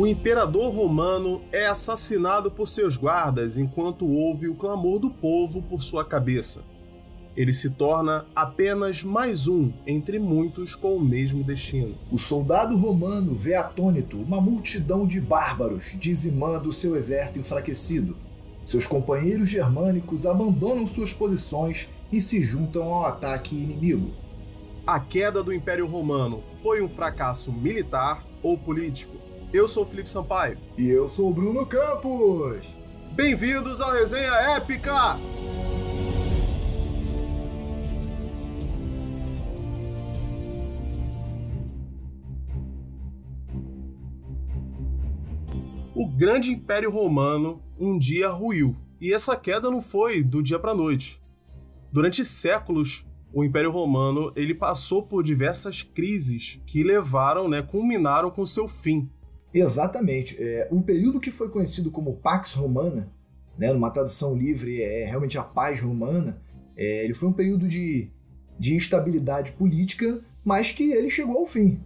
o imperador romano é assassinado por seus guardas enquanto ouve o clamor do povo por sua cabeça. Ele se torna apenas mais um entre muitos com o mesmo destino. O soldado romano vê atônito uma multidão de bárbaros dizimando seu exército enfraquecido. Seus companheiros germânicos abandonam suas posições e se juntam ao ataque inimigo. A queda do Império Romano foi um fracasso militar ou político? Eu sou Felipe Sampaio. E eu sou o Bruno Campos. Bem-vindos à Resenha Épica! O grande Império Romano um dia ruiu, e essa queda não foi do dia para a noite. Durante séculos, o Império Romano ele passou por diversas crises que levaram, né, culminaram com seu fim. Exatamente. É, o período que foi conhecido como Pax Romana, né, numa tradução livre é realmente a paz romana, é, ele foi um período de, de instabilidade política, mas que ele chegou ao fim.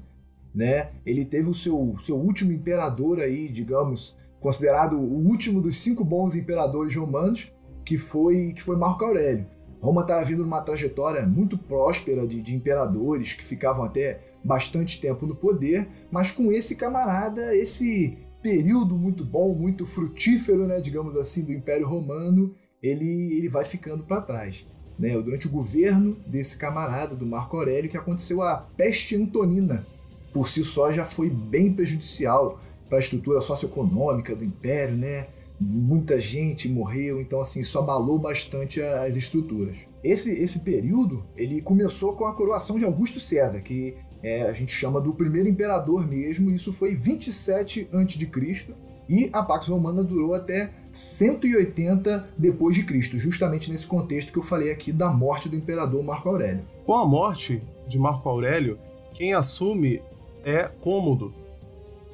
Né? Ele teve o seu, seu último imperador aí, digamos, considerado o último dos cinco bons imperadores romanos, que foi, que foi Marco Aurélio. Roma estava vindo numa trajetória muito próspera de, de imperadores que ficavam até bastante tempo no poder, mas com esse camarada, esse período muito bom, muito frutífero, né, digamos assim, do Império Romano, ele, ele vai ficando para trás. Né? Durante o governo desse camarada, do Marco Aurélio, que aconteceu a peste antonina. Por si só já foi bem prejudicial para a estrutura socioeconômica do Império, né? muita gente morreu, então assim, isso abalou bastante as estruturas. Esse, esse período, ele começou com a coroação de Augusto César, que é, a gente chama do primeiro imperador mesmo, isso foi 27 a.C., e a Pax Romana durou até 180 depois de Cristo, justamente nesse contexto que eu falei aqui da morte do imperador Marco Aurélio. Com a morte de Marco Aurélio, quem assume é Cômodo,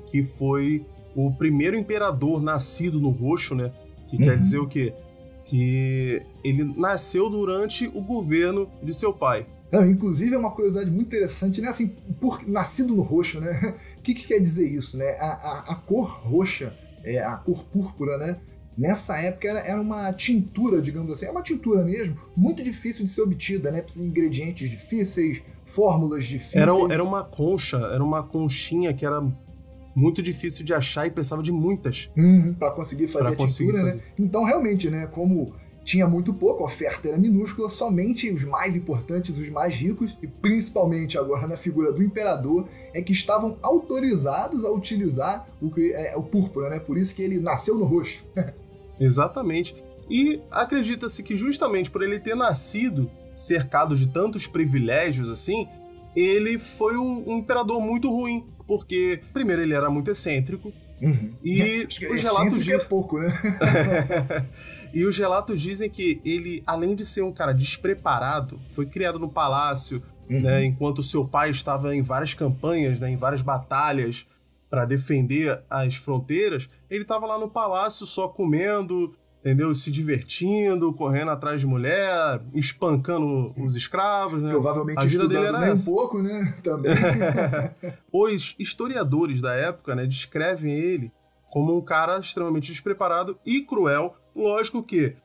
que foi o primeiro imperador nascido no roxo, né? Que uhum. quer dizer o quê? Que ele nasceu durante o governo de seu pai. Não, inclusive é uma curiosidade muito interessante, né? Assim, por, nascido no roxo, né? O que, que quer dizer isso, né? A, a, a, cor roxa, é, a cor púrpura, né? Nessa época era, era uma tintura, digamos assim, é uma tintura mesmo, muito difícil de ser obtida, né? Precisa de ingredientes difíceis, fórmulas difíceis. Era, era uma concha, era uma conchinha que era muito difícil de achar e precisava de muitas. Uhum, para conseguir fazer pra a tintura, né? fazer. né? Então, realmente, né, como tinha muito pouco, a oferta era minúscula, somente os mais importantes, os mais ricos, e principalmente agora na figura do imperador, é que estavam autorizados a utilizar o, é, o púrpura, né? Por isso que ele nasceu no roxo. Exatamente. E acredita-se que justamente por ele ter nascido cercado de tantos privilégios assim, ele foi um, um imperador muito ruim, porque, primeiro, ele era muito excêntrico. Uhum. E os relatos dizem. É pouco, né? e os relatos dizem que ele, além de ser um cara despreparado, foi criado no palácio, uhum. né, enquanto seu pai estava em várias campanhas, né, em várias batalhas para defender as fronteiras, ele estava lá no palácio só comendo, entendeu? Se divertindo, correndo atrás de mulher, espancando os escravos, né? Provavelmente a vida dele era um pouco, né? Também. os historiadores da época, né, descrevem ele como um cara extremamente despreparado e cruel. Lógico que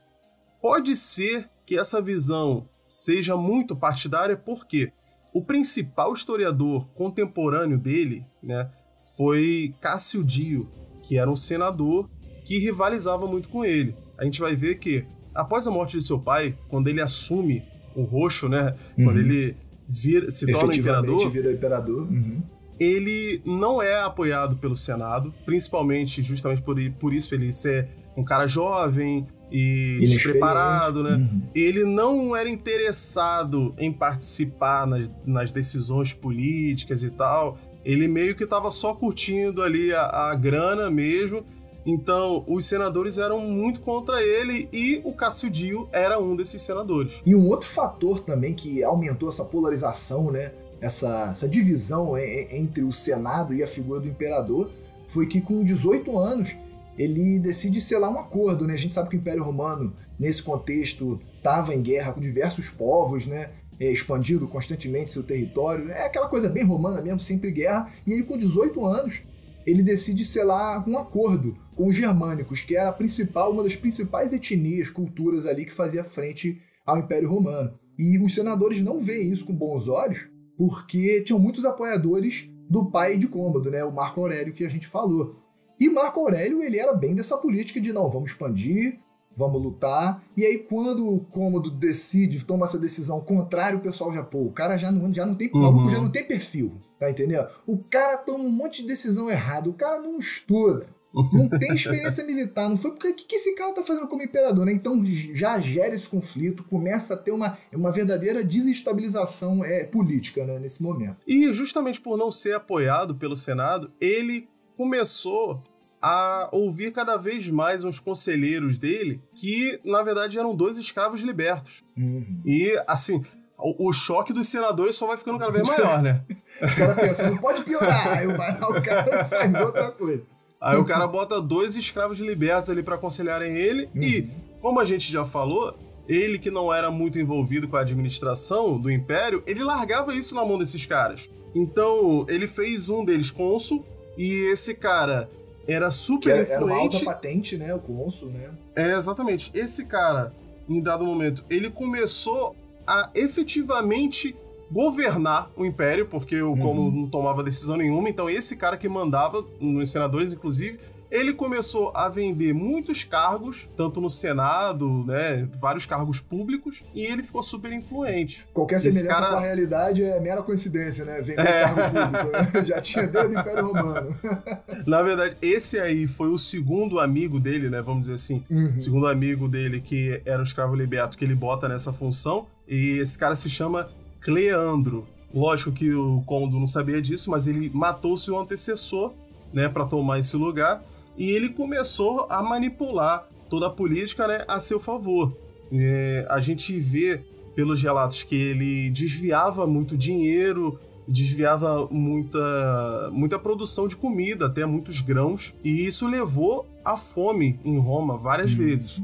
pode ser que essa visão seja muito partidária, porque o principal historiador contemporâneo dele, né, foi Cássio Dio, que era um senador que rivalizava muito com ele a gente vai ver que, após a morte de seu pai, quando ele assume o roxo, né? Uhum. Quando ele vira, se torna imperador. vira imperador. Uhum. Ele não é apoiado pelo Senado, principalmente justamente por, por isso ele ser um cara jovem e despreparado, né? Uhum. Ele não era interessado em participar nas, nas decisões políticas e tal. Ele meio que estava só curtindo ali a, a grana mesmo então, os senadores eram muito contra ele e o Cássio era um desses senadores. E um outro fator também que aumentou essa polarização, né? Essa, essa divisão entre o Senado e a figura do imperador foi que com 18 anos ele decide selar um acordo, né? A gente sabe que o Império Romano, nesse contexto, estava em guerra com diversos povos, né? É, expandindo constantemente seu território. É aquela coisa bem romana mesmo, sempre guerra. E ele, com 18 anos, ele decide selar um acordo com os germânicos, que era a principal, uma das principais etnias, culturas ali que fazia frente ao Império Romano. E os senadores não veem isso com bons olhos, porque tinham muitos apoiadores do pai de Cômodo, né, o Marco Aurélio que a gente falou. E Marco Aurélio, ele era bem dessa política de não, vamos expandir, vamos lutar. E aí, quando o Cômodo decide, toma essa decisão contrária, o pessoal já, pô, o cara já não, já não tem, uhum. já não tem perfil, tá entendendo? O cara toma um monte de decisão errada, o cara não estuda. Não tem experiência militar, não foi porque o que, que esse cara tá fazendo como imperador, né? Então já gera esse conflito, começa a ter uma, uma verdadeira desestabilização é, política né, nesse momento. E justamente por não ser apoiado pelo Senado, ele começou a ouvir cada vez mais uns conselheiros dele que, na verdade, eram dois escravos libertos. Uhum. E, assim, o, o, choque dos senadores só vai ficando cada vez maior, né? o cara pensa, não pode piorar, aí o cara faz outra coisa. Aí o cara bota dois escravos libertos ali para aconselharem ele uhum. e, como a gente já falou, ele que não era muito envolvido com a administração do império, ele largava isso na mão desses caras. Então, ele fez um deles cônsul e esse cara era super era, influente. Era uma alta patente, né? O cônsul, né? É, exatamente. Esse cara, em dado momento, ele começou a efetivamente governar o império, porque o uhum. não tomava decisão nenhuma, então esse cara que mandava, nos senadores inclusive, ele começou a vender muitos cargos, tanto no Senado, né, vários cargos públicos, e ele ficou super influente. Qualquer semelhança cara... com a realidade é mera coincidência, né? Vender é. cargo público. Né? Já tinha desde o Império Romano. Na verdade, esse aí foi o segundo amigo dele, né, vamos dizer assim, uhum. segundo amigo dele que era o escravo liberto, que ele bota nessa função, e esse cara se chama Cleandro. Lógico que o Condo não sabia disso, mas ele matou seu antecessor, né, para tomar esse lugar e ele começou a manipular toda a política né, a seu favor. É, a gente vê pelos relatos que ele desviava muito dinheiro, desviava muita, muita produção de comida, até muitos grãos, e isso levou à fome em Roma várias hum. vezes.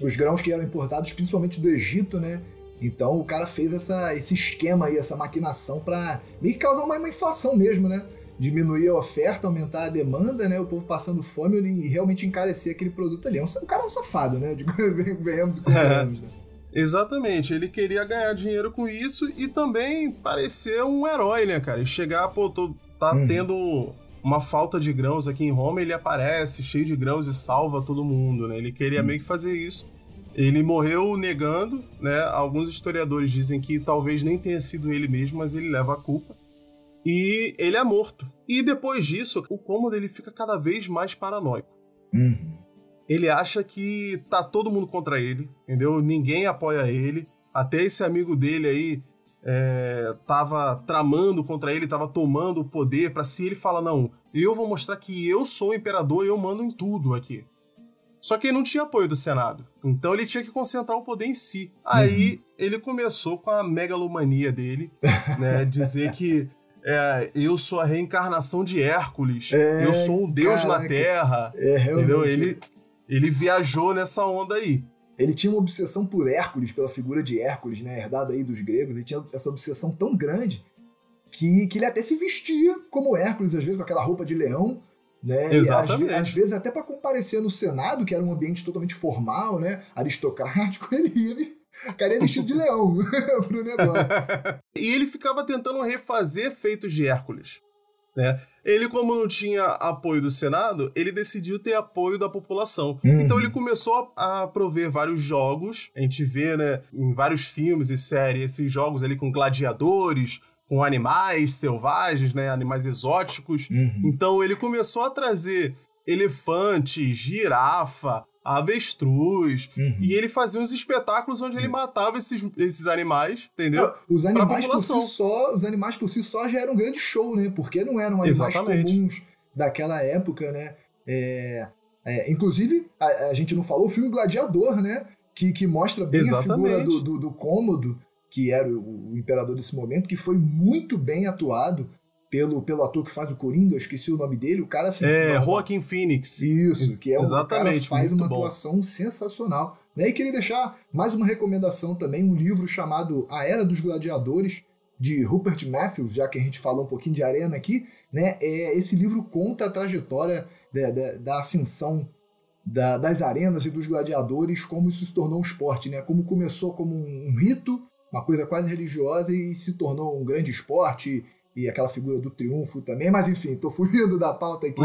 Os grãos que eram importados principalmente do Egito, né? Então o cara fez essa, esse esquema aí, essa maquinação para meio que causar uma, uma inflação mesmo, né? diminuir a oferta, aumentar a demanda, né? O povo passando fome e realmente encarecer aquele produto ali. É o cara é um safado, né? De venhamos e convenhamos, né? Exatamente, ele queria ganhar dinheiro com isso e também parecer um herói, né, cara? E chegar, pô, tô, tá uhum. tendo uma falta de grãos aqui em Roma, ele aparece cheio de grãos e salva todo mundo, né? Ele queria uhum. meio que fazer isso. Ele morreu negando, né? Alguns historiadores dizem que talvez nem tenha sido ele mesmo, mas ele leva a culpa e ele é morto. E depois disso, o cômodo ele fica cada vez mais paranoico. Uhum. Ele acha que tá todo mundo contra ele, entendeu? Ninguém apoia ele. Até esse amigo dele aí é, tava tramando contra ele, tava tomando o poder para se ele fala não, eu vou mostrar que eu sou o imperador e eu mando em tudo aqui. Só que ele não tinha apoio do Senado. Então ele tinha que concentrar o poder em si. Aí uhum. ele começou com a megalomania dele, né? Dizer que é, eu sou a reencarnação de Hércules. É, eu sou um deus caraca. na Terra. É, realmente. Entendeu? Ele, ele viajou nessa onda aí. Ele tinha uma obsessão por Hércules, pela figura de Hércules, né? Herdada aí dos gregos. Ele tinha essa obsessão tão grande que, que ele até se vestia como Hércules, às vezes, com aquela roupa de leão. Né? Exatamente. Às, às, vezes, até para comparecer no Senado, que era um ambiente totalmente formal, né? aristocrático, ele ia cara é vestido de leão pro negócio. e ele ficava tentando refazer feitos de Hércules. Né? Ele, como não tinha apoio do Senado, ele decidiu ter apoio da população. Uhum. Então ele começou a prover vários jogos. A gente vê, né, em vários filmes e séries, esses jogos ali com gladiadores, com animais selvagens, né, animais exóticos. Uhum. Então ele começou a trazer elefante, girafa, avestruz. Uhum. E ele fazia uns espetáculos onde ele uhum. matava esses, esses animais, entendeu? os animais por si só, os animais por si só já eram um grande show, né? Porque não eram animais Exatamente. comuns daquela época, né? É, é, inclusive, a, a, gente não falou o filme Gladiador, né? Que, que mostra bem Exatamente. a figura do, do, do Cômodo, que era o, o imperador desse momento, que foi muito bem atuado pelo, pelo ator que faz o Coringa, eu esqueci o nome dele, o cara assim. É, Joaquim Phoenix. Isso, que é um Exatamente, cara faz uma bom. atuação sensacional. Né? E queria deixar mais uma recomendação também, um livro chamado A Era dos Gladiadores, de Rupert Matthews, já que a gente falou um pouquinho de arena aqui, né? É, esse livro conta a trajetória da, da, da ascensão da, das arenas e dos gladiadores, como isso se tornou um esporte, né? Como começou como um, um rito, uma coisa quase religiosa e se tornou um grande esporte e aquela figura do triunfo também, mas enfim, tô fugindo da pauta aqui.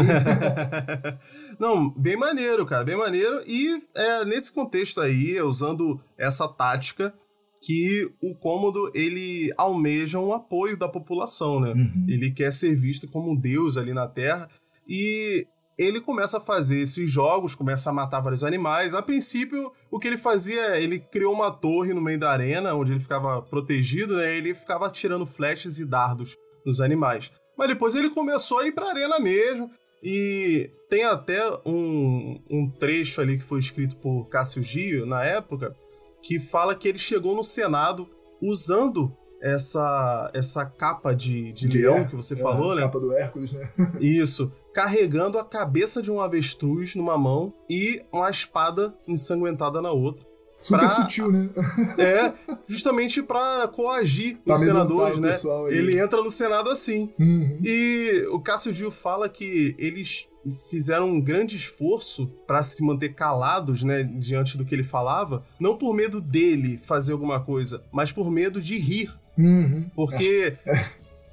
Não, bem maneiro, cara, bem maneiro. E é, nesse contexto aí, usando essa tática, que o cômodo ele almeja um apoio da população, né? Uhum. Ele quer ser visto como um deus ali na Terra e ele começa a fazer esses jogos, começa a matar vários animais. A princípio, o que ele fazia é, ele criou uma torre no meio da arena, onde ele ficava protegido, né? Ele ficava tirando flechas e dardos nos animais. Mas depois ele começou a ir pra arena mesmo. E tem até um, um trecho ali que foi escrito por Cássio Gio na época, que fala que ele chegou no Senado usando essa essa capa de, de, de leão que você é, falou, né? Capa do Hércules, né? Isso. Carregando a cabeça de um avestruz numa mão e uma espada ensanguentada na outra. Super pra, sutil, né? É, justamente para coagir pra os senadores, né? Ele entra no Senado assim. Uhum. E o Cássio Gil fala que eles fizeram um grande esforço para se manter calados, né, diante do que ele falava, não por medo dele fazer alguma coisa, mas por medo de rir. Uhum. Porque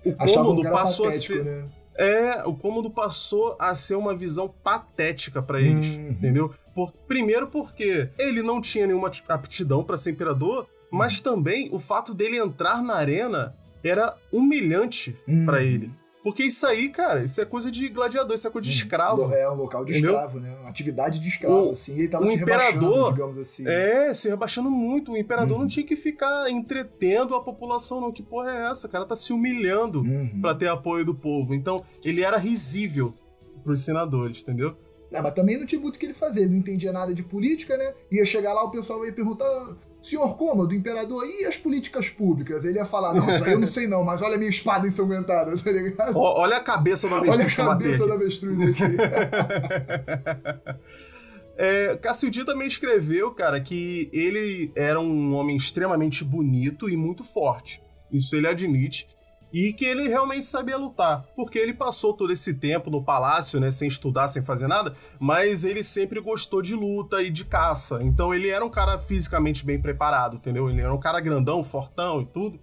o cômodo passou patético, a ser. Né? É, o cômodo passou a ser uma visão patética para eles, uhum. entendeu? Por, primeiro porque ele não tinha nenhuma aptidão para ser imperador, mas também o fato dele entrar na arena era humilhante uhum. para ele. Porque isso aí, cara, isso é coisa de gladiador, isso é coisa de uhum. escravo. É, um local de entendeu? escravo, né? Uma atividade de escravo, o, assim. Ele tava o se imperador, digamos assim. É, se rebaixando muito. O imperador uhum. não tinha que ficar entretendo a população, não. Que porra é essa? O cara tá se humilhando uhum. para ter apoio do povo. Então, ele era risível pros senadores, entendeu? É, mas também não tinha muito o que ele fazer, ele não entendia nada de política, né? Ia chegar lá, o pessoal ia perguntar: senhor Cômodo, imperador, e as políticas públicas? Ele ia falar: não, isso aí eu não sei não, mas olha a minha espada ensanguentada, tá ligado? olha a cabeça do avestruz. Olha a cabeça do avestruz aqui. É, Cassildi também escreveu, cara, que ele era um homem extremamente bonito e muito forte. Isso ele admite e que ele realmente sabia lutar, porque ele passou todo esse tempo no palácio, né, sem estudar, sem fazer nada, mas ele sempre gostou de luta e de caça. Então ele era um cara fisicamente bem preparado, entendeu? Ele era um cara grandão, fortão e tudo.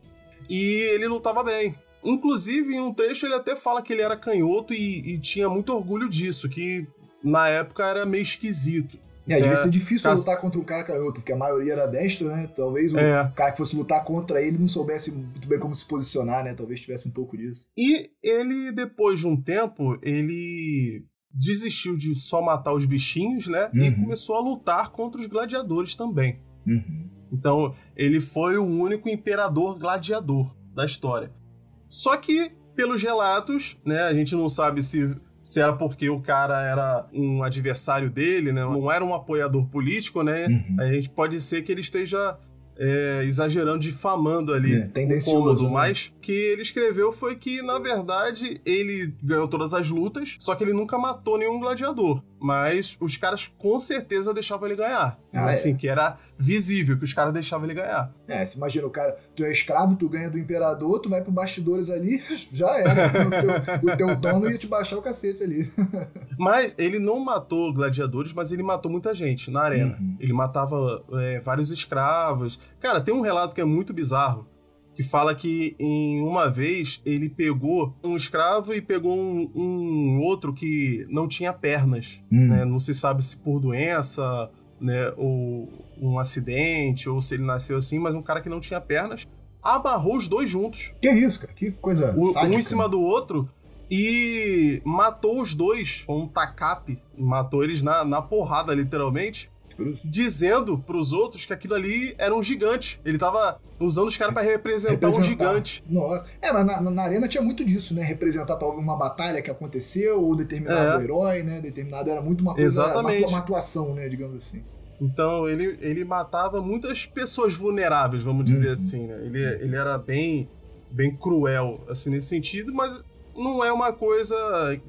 E ele lutava bem. Inclusive, em um trecho ele até fala que ele era canhoto e, e tinha muito orgulho disso, que na época era meio esquisito. É, devia é, ser difícil lutar contra um cara canhoto, porque a maioria era destro, né? Talvez o é. cara que fosse lutar contra ele não soubesse muito bem como se posicionar, né? Talvez tivesse um pouco disso. E ele, depois de um tempo, ele desistiu de só matar os bichinhos, né? Uhum. E começou a lutar contra os gladiadores também. Uhum. Então, ele foi o único imperador gladiador da história. Só que, pelos relatos, né? A gente não sabe se se era porque o cara era um adversário dele, né? Não era um apoiador político, né? Uhum. A gente pode ser que ele esteja é, exagerando, difamando ali é, o cômodo, né? mas que ele escreveu foi que, na verdade, ele ganhou todas as lutas, só que ele nunca matou nenhum gladiador. Mas os caras com certeza deixavam ele ganhar. Ah, assim, é? que era visível que os caras deixavam ele ganhar. É, você imagina, o cara, tu é escravo, tu ganha do imperador, tu vai pro bastidores ali, já era. o, teu, o teu dono ia te baixar o cacete ali. mas ele não matou gladiadores, mas ele matou muita gente na arena. Uhum. Ele matava é, vários escravos. Cara, tem um relato que é muito bizarro que fala que em uma vez ele pegou um escravo e pegou um, um outro que não tinha pernas. Hum. Né? Não se sabe se por doença, né, ou um acidente, ou se ele nasceu assim, mas um cara que não tinha pernas amarrou os dois juntos. Que isso, cara? Que coisa. O, um em cima do outro e matou os dois com um tacape. Matou eles na, na porrada, literalmente dizendo pros outros que aquilo ali era um gigante. Ele tava usando os caras para representar, representar, um gigante. Nossa. É, mas na, na, arena tinha muito disso, né? Representar talvez uma batalha que aconteceu, ou determinado é. herói, né? Determinado era muito uma coisa. Exatamente. Uma, atuação, né? Digamos assim. Então ele, ele matava muitas pessoas vulneráveis, vamos dizer uhum. assim, né? Ele, ele era bem, bem cruel, assim, nesse sentido, mas não é uma coisa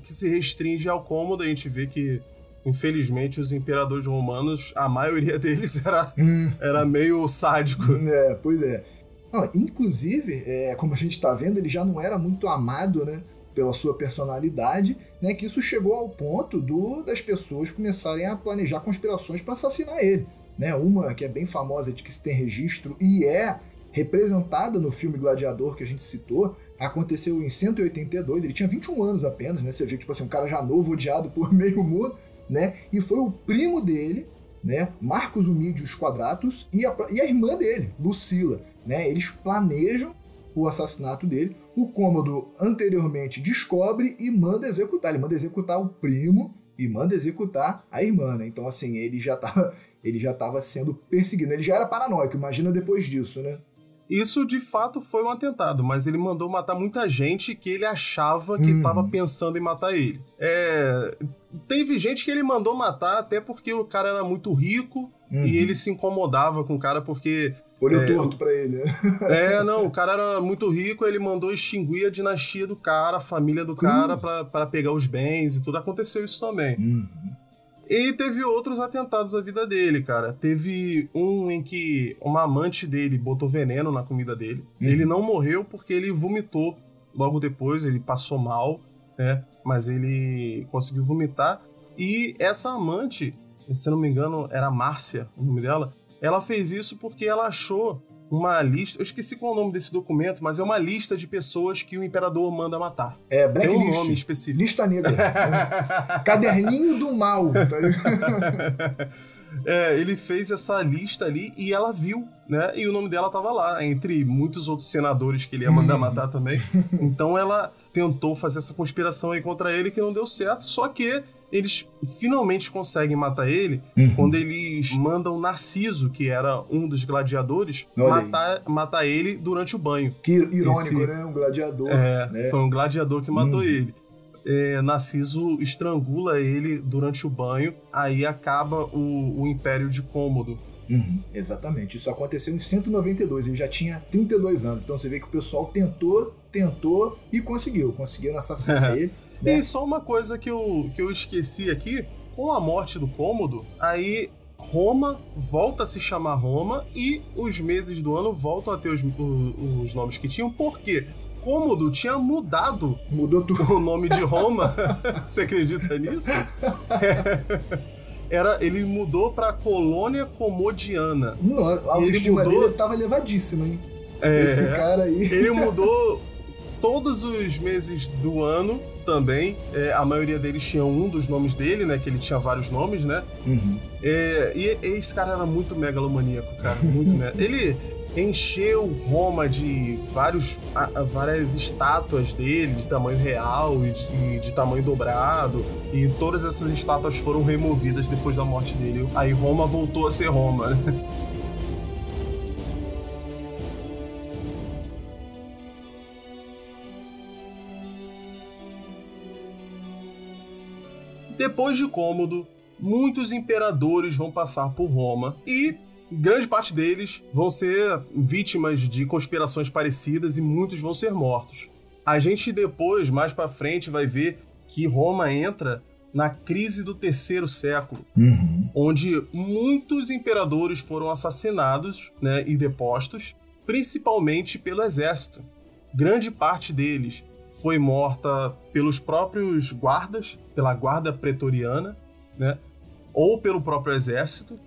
que se restringe ao cômodo. A gente vê que infelizmente, os imperadores romanos, a maioria deles era, hum. era meio sádico. É, pois é. Não, inclusive, é, como a gente está vendo, ele já não era muito amado, né? Pela sua personalidade, né? Que isso chegou ao ponto do, das pessoas começarem a planejar conspirações para assassinar ele. Né? Uma que é bem famosa, de que se tem registro e é representada no filme Gladiador que a gente citou, aconteceu em 182, ele tinha 21 anos apenas, né? Você vê, tipo assim, um cara já novo, odiado por meio mundo, né? E foi o primo dele, né? Marcos Humídios Quadratus e a, e a irmã dele, Lucila, né? Eles planejam o assassinato dele. O Cômodo anteriormente descobre e manda executar. Ele manda executar o primo e manda executar a irmã, né? Então, assim, ele já estava ele já tava sendo perseguido. Ele já era paranoico, imagina depois disso, né? Isso de fato foi um atentado, mas ele mandou matar muita gente que ele achava que estava uhum. pensando em matar ele. É, teve gente que ele mandou matar até porque o cara era muito rico uhum. e ele se incomodava com o cara porque Olho é, torto pra ele. Né? É, não, o cara era muito rico, ele mandou extinguir a dinastia do cara, a família do cara, para pegar os bens e tudo. Aconteceu isso também. Uhum. E teve outros atentados à vida dele, cara. Teve um em que uma amante dele botou veneno na comida dele. Uhum. Ele não morreu porque ele vomitou logo depois, ele passou mal, né? Mas ele conseguiu vomitar. E essa amante, se não me engano, era Márcia, o nome dela, ela fez isso porque ela achou uma lista. Eu esqueci qual é o nome desse documento, mas é uma lista de pessoas que o imperador manda matar. É, Blacklist. Tem um nome específico. Lista negra. Caderninho do mal. Tá é, ele fez essa lista ali e ela viu, né? E o nome dela tava lá, entre muitos outros senadores que ele ia mandar hum. matar também. Então ela tentou fazer essa conspiração aí contra ele que não deu certo, só que eles finalmente conseguem matar ele uhum. quando eles mandam Narciso, que era um dos gladiadores, matar, matar ele durante o banho. Que irônico, Esse, né? Um gladiador. É, né? foi um gladiador que matou uhum. ele. É, Narciso estrangula ele durante o banho, aí acaba o, o Império de Cômodo. Uhum, exatamente. Isso aconteceu em 192, ele já tinha 32 anos. Então você vê que o pessoal tentou, tentou e conseguiu. Conseguiram assassinar ele. Né? E só uma coisa que eu, que eu esqueci aqui: com a morte do Cômodo, aí Roma volta a se chamar Roma e os meses do ano voltam a ter os, os, os nomes que tinham, porque Cômodo tinha mudado Mudou tudo. o nome de Roma. Você acredita nisso? Era, ele mudou para Colônia Comodiana. Não, a autoestima ele mudou... dele tava elevadíssima, hein? É, Esse cara aí. Ele mudou todos os meses do ano também. É, a maioria deles tinha um dos nomes dele, né? Que ele tinha vários nomes, né? Uhum. É, e, e, esse cara era muito megalomaníaco, cara. Muito, né? Ele encheu Roma de vários, a, várias estátuas dele de tamanho real e de, de, tamanho dobrado. E todas essas estátuas foram removidas depois da morte dele. Aí Roma voltou a ser Roma, né? Depois de Cômodo, muitos imperadores vão passar por Roma e grande parte deles vão ser vítimas de conspirações parecidas e muitos vão ser mortos. A gente depois, mais para frente, vai ver que Roma entra na crise do terceiro século, uhum. onde muitos imperadores foram assassinados né, e depostos, principalmente pelo exército. Grande parte deles foi morta pelos próprios guardas, pela guarda pretoriana, né? Ou pelo próprio exército.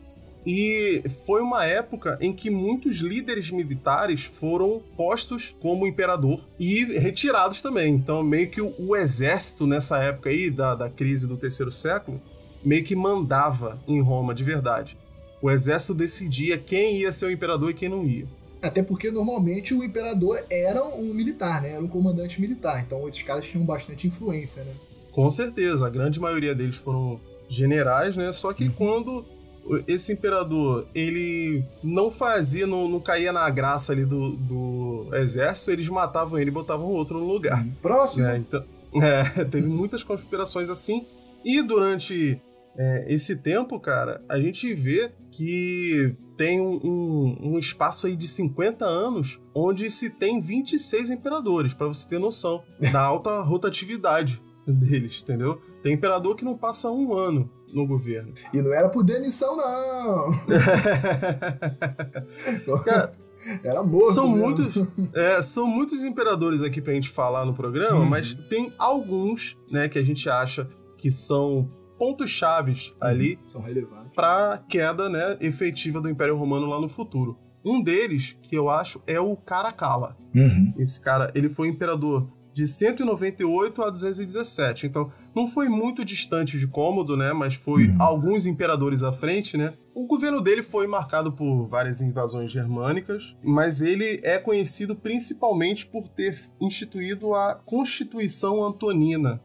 E foi uma época em que muitos líderes militares foram postos como imperador e retirados também. Então, meio que o, o exército nessa época aí, da, da crise do terceiro século, meio que mandava em Roma de verdade. O exército decidia quem ia ser o imperador e quem não ia. Até porque normalmente o imperador era um militar, né? Era um comandante militar. Então esses caras tinham bastante influência, né? Com certeza, a grande maioria deles foram generais, né? Só que uhum. quando esse imperador ele não fazia, não, não caía na graça ali do, do exército, eles matavam ele e botavam outro no lugar. Uhum. Próximo! É, então, é, teve muitas conspirações assim. E durante é, esse tempo, cara, a gente vê que tem um, um, um, espaço aí de 50 anos onde se tem 26 imperadores, para você ter noção da alta rotatividade deles, entendeu? Tem imperador que não passa um ano no governo. E não era por demissão, não! Cara, Era morto. São muitos, é, são muitos imperadores aqui pra gente falar no programa, uhum. mas tem alguns, né, que a gente acha que são pontos chaves uhum. ali para queda, né, efetiva do Império Romano lá no futuro. Um deles, que eu acho, é o Caracalla. Uhum. Esse cara, ele foi imperador de 198 a 217. Então, não foi muito distante de Cômodo, né? Mas foi uhum. alguns imperadores à frente, né? O governo dele foi marcado por várias invasões germânicas, mas ele é conhecido principalmente por ter instituído a Constituição Antonina.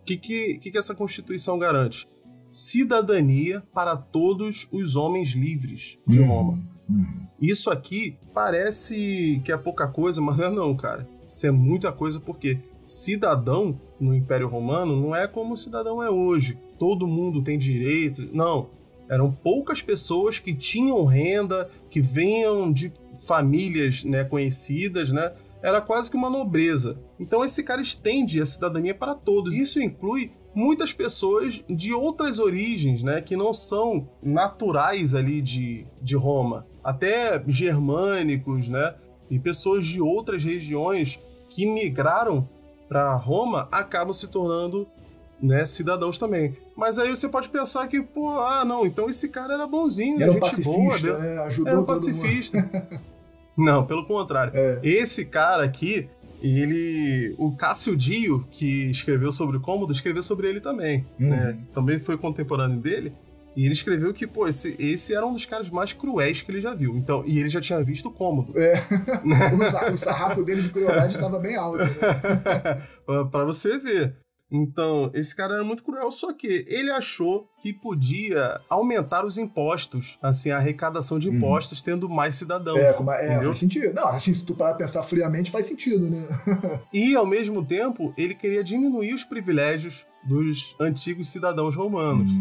O que, que, que, que essa Constituição garante? Cidadania para todos os homens livres de uhum. Roma. Uhum. Isso aqui parece que é pouca coisa, mas não é não, cara. Isso é muita coisa porque cidadão no Império Romano não é como o cidadão é hoje. Todo mundo tem direito. Não. Eram poucas pessoas que tinham renda, que venham de famílias né, conhecidas, né? Era quase que uma nobreza. Então esse cara estende a cidadania para todos. Isso inclui muitas pessoas de outras origens, né, que não são naturais ali de, de Roma, até germânicos, né, e pessoas de outras regiões que migraram para Roma acabam se tornando né, cidadãos também. Mas aí você pode pensar que, pô, ah, não, então esse cara era bonzinho, era gente pacifista, boa, né? Ajudou era um pacifista. não, pelo contrário. É. Esse cara aqui, ele. O Cássio Dio, que escreveu sobre o Cômodo, escreveu sobre ele também. Uhum. Né? Também foi contemporâneo dele. E ele escreveu que, pô, esse, esse era um dos caras mais cruéis que ele já viu. Então, e ele já tinha visto o cômodo. É. o, sarrafo dele de crueldade estava bem alto. Né? pra você ver. Então, esse cara era muito cruel, só que ele achou que podia aumentar os impostos, assim, a arrecadação de uhum. impostos, tendo mais cidadãos. É, como, é faz sentido. Não, assim, se tu parar pensar friamente, faz sentido, né? e, ao mesmo tempo, ele queria diminuir os privilégios dos antigos cidadãos romanos.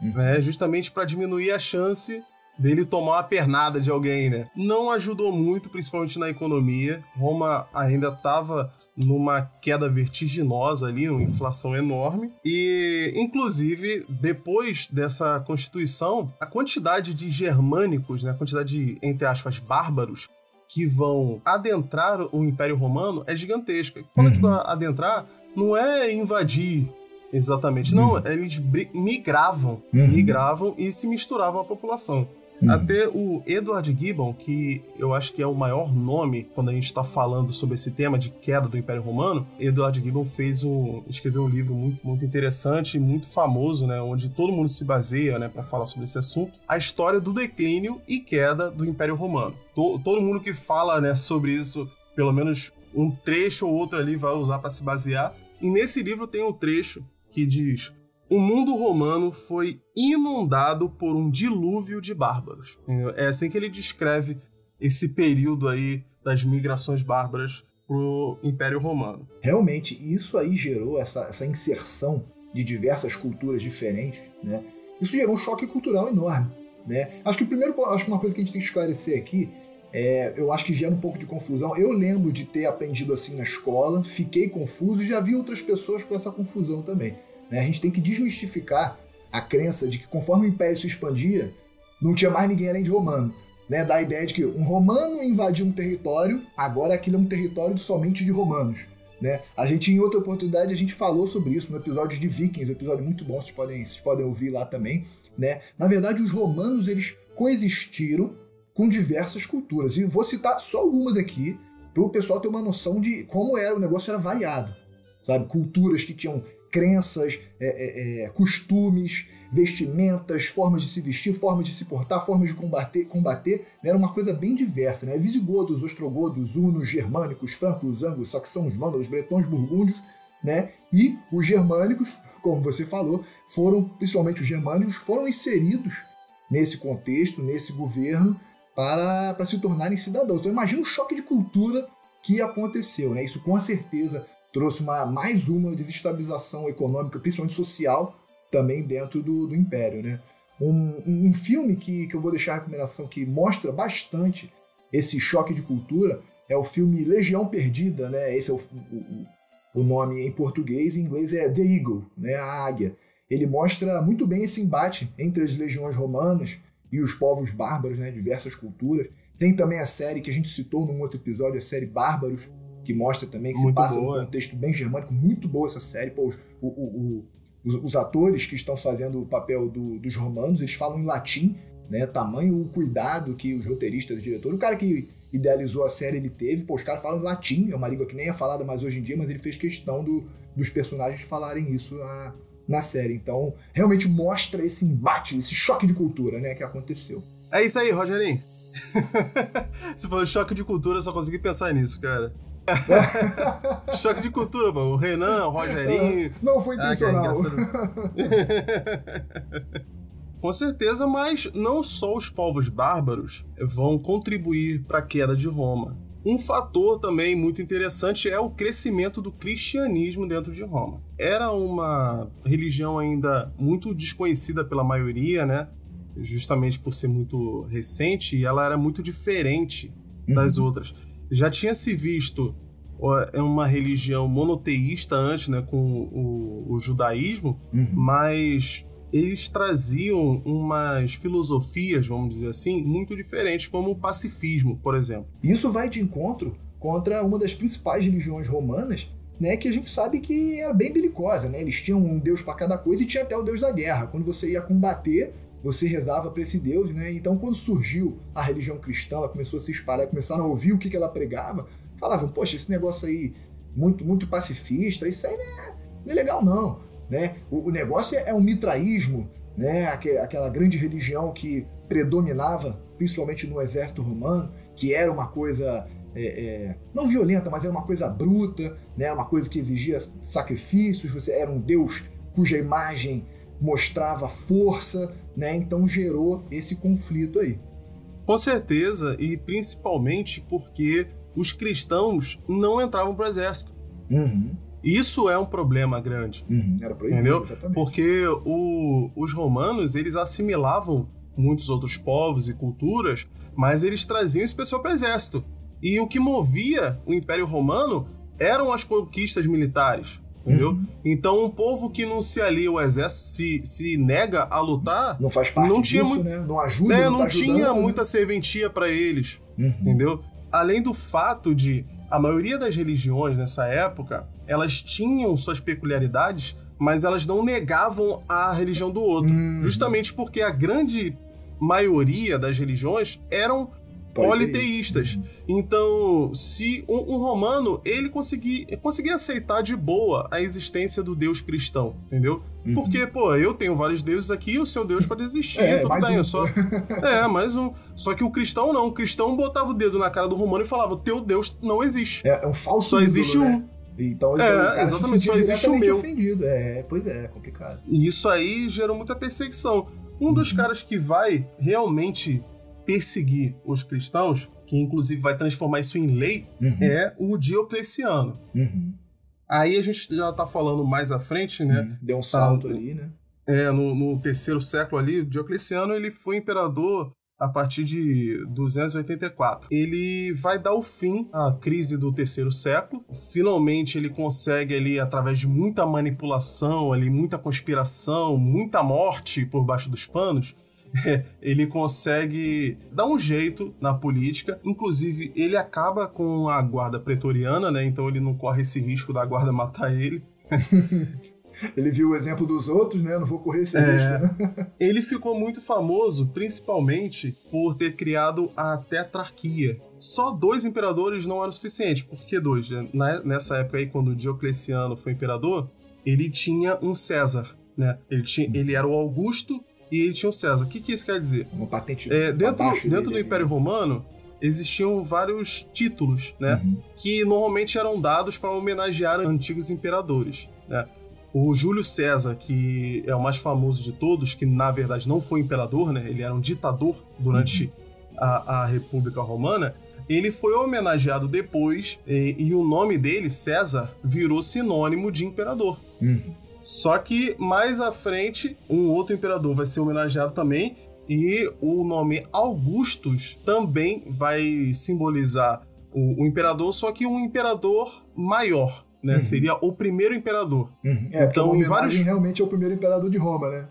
Né? Justamente para diminuir a chance dele tomar uma pernada de alguém, né? Não ajudou muito, principalmente na economia. Roma ainda estava numa queda vertiginosa ali, uma inflação enorme. E, inclusive, depois dessa constituição, a quantidade de germânicos, né, a quantidade de, entre aspas, bárbaros que vão adentrar o Império Romano é gigantesca. Quando uhum. eu digo adentrar, não é invadir Exatamente. Não, uhum. eles migravam, uhum. migravam e se misturavam à população. Uhum. Até o Edward Gibbon, que eu acho que é o maior nome quando a gente está falando sobre esse tema de queda do Império Romano, Edward Gibbon fez um, escreveu um livro muito, muito interessante, muito famoso, né, onde todo mundo se baseia, né, para falar sobre esse assunto, a história do declínio e queda do Império Romano. To, todo mundo que fala, né, sobre isso, pelo menos um trecho ou outro ali vai usar para se basear. E nesse livro tem um trecho que diz: O mundo romano foi inundado por um dilúvio de bárbaros. É assim que ele descreve esse período aí das migrações bárbaras pro Império Romano. Realmente, isso aí gerou essa, essa inserção de diversas culturas diferentes, né? Isso gerou um choque cultural enorme, né? Acho que o primeiro, acho que uma coisa que a gente tem que esclarecer aqui é, eu acho que gera um pouco de confusão. Eu lembro de ter aprendido assim na escola, fiquei confuso e já vi outras pessoas com essa confusão também. Né? A gente tem que desmistificar a crença de que conforme o Império se expandia, não tinha mais ninguém além de romano. Né, da ideia de que um romano invadiu um território, agora aquilo é um território somente de romanos. Né? A gente, em outra oportunidade, a gente falou sobre isso no episódio de Vikings, um episódio muito bom, vocês podem, vocês podem ouvir lá também. Né? Na verdade, os romanos eles coexistiram com diversas culturas. E vou citar só algumas aqui, para o pessoal ter uma noção de como era o negócio era variado. Sabe? Culturas que tinham crenças, é, é, é, costumes, vestimentas, formas de se vestir, formas de se portar, formas de combater, combater né? era uma coisa bem diversa. Né? Visigodos, ostrogodos, hunos, germânicos, francos, anglos, saxões, vândalos, bretões, burgúndios, né? e os germânicos, como você falou, foram, principalmente os germânicos, foram inseridos nesse contexto, nesse governo, para, para se tornarem cidadãos. Então imagina o choque de cultura que aconteceu. Né? Isso com certeza trouxe uma, mais uma desestabilização econômica, principalmente social, também dentro do, do Império. Né? Um, um filme que, que eu vou deixar a recomendação que mostra bastante esse choque de cultura é o filme Legião Perdida, né? Esse é o, o, o nome em português, em inglês é The Eagle, né? A águia. Ele mostra muito bem esse embate entre as legiões romanas e os povos bárbaros, né? Diversas culturas. Tem também a série que a gente citou num outro episódio, a série Bárbaros, que mostra também que Muito se passa boa. num contexto bem germânico. Muito boa essa série. Pô, os, o- o- os, os atores que estão fazendo o papel do- dos romanos, eles falam em latim, né? Tamanho o cuidado que os roteiristas, o diretor, o cara que idealizou a série, ele teve. Pô, os caras falam em latim, é uma língua que nem é falada mais hoje em dia, mas ele fez questão do, dos personagens falarem isso na, na série. Então, realmente mostra esse embate, esse choque de cultura, né, que aconteceu. É isso aí, Rogerinho. Você falou choque de cultura, eu só consegui pensar nisso, cara. choque de cultura, mano. O Renan, o Rogerinho. Não foi Ah, intencional. engraçado. Com certeza, mas não só os povos bárbaros vão contribuir para a queda de Roma. Um fator também muito interessante é o crescimento do cristianismo dentro de Roma. Era uma religião ainda muito desconhecida pela maioria, né? Justamente por ser muito recente, e ela era muito diferente das outras. Já tinha se visto é uma religião monoteísta antes, né, com o, o judaísmo, Uhum. mas eles traziam umas filosofias, vamos dizer assim, muito diferentes, como o pacifismo, por exemplo. Isso vai de encontro contra uma das principais religiões romanas, né, que a gente sabe que era bem belicosa, né? Eles tinham um deus para cada coisa e tinha até o deus da guerra. Quando você ia combater, você rezava para esse deus, né? Então, quando surgiu a religião cristã, ela começou a se espalhar, começaram a ouvir o que, que ela pregava, falavam: "Poxa, esse negócio aí muito muito pacifista, isso aí não é, não é legal não", né? O, o negócio é, é mitraísmo, né? Aque- Aquela grande religião que predominava, principalmente no exército romano, que era uma coisa é, é, não violenta, mas era uma coisa bruta, né? Uma coisa que exigia sacrifícios. Você era um deus cuja imagem mostrava força, né? Então gerou esse conflito aí. Com certeza, e principalmente porque os cristãos não entravam para o exército. Uhum, Isso é um problema grande. uhum, era proibido, Entendeu? exatamente. Porque o- os romanos, eles assimilavam muitos outros povos e culturas, mas eles traziam esse pessoal para o exército. E o que movia o Império Romano eram as conquistas militares, entendeu? Uhum. Então, um povo que não se alia ao exército, se, se nega a lutar, Não faz parte não tinha disso, muito- né? Não ajuda, né, não, não tá tinha ajudando, né? muita serventia para eles, Uhum. entendeu? Além do fato de a maioria das religiões nessa época, elas tinham suas peculiaridades, mas elas não negavam a religião do outro. Uhum. Justamente porque a grande maioria das religiões eram politeístas. Então, se um, um romano, ele conseguia, conseguia aceitar de boa a existência do Deus cristão, entendeu? Uhum. Porque, pô, eu tenho vários deuses aqui e o seu Deus pode existir, É, tudo mais bem, um. é só... É, mais um. Só que o cristão não, o cristão botava o dedo na cara do romano e falava, teu Deus não existe. É, é um falso Só ídolo, existe né? um. Então, É, então exatamente, se só existe o meu. ofendido. É, pois é, é complicado. E isso aí gerou muita perseguição. Um dos Uhum. caras que vai realmente perseguir os cristãos, que inclusive vai transformar isso em lei, Uhum, é o Diocleciano. uhum, Aí a gente já tá falando mais à frente, né? uhum. Deu um salto Tá. ali, né? É, no, no terceiro século ali, o Diocleciano ele foi imperador a partir de 284. Ele vai dar o fim à crise do terceiro século. Finalmente ele consegue ali através de muita manipulação, ali muita conspiração, muita morte por baixo dos panos, ele consegue dar um jeito na política. Inclusive, ele acaba com a guarda pretoriana, né? Então ele não corre esse risco da guarda matar ele. Ele viu o exemplo dos outros, né? Eu não vou correr esse É. risco, né? Ele ficou muito famoso principalmente por ter criado a tetrarquia. Só dois imperadores não eram suficientes. Por que dois? Na- Nessa época aí, quando Diocleciano foi imperador, ele tinha um César, né? Ele, tinha, ele era o Augusto e ele tinha um César. O que, que isso quer dizer? Uma patente É, dentro dentro do Império Romano, existiam vários títulos, né? Uhum. que normalmente eram dados para homenagear antigos imperadores. Né? O Júlio César, que é o mais famoso de todos, que na verdade não foi imperador, né? ele era um ditador durante a, a República Romana, ele foi homenageado depois e, e o nome dele, César, virou sinônimo de imperador. Uhum. Só que mais à frente, um outro imperador vai ser homenageado também, e o nome Augustus também vai simbolizar o, o imperador, só que um imperador maior, né? Uhum. Seria o primeiro imperador. Uhum. É, Então, em vários- realmente é o primeiro imperador de Roma, né?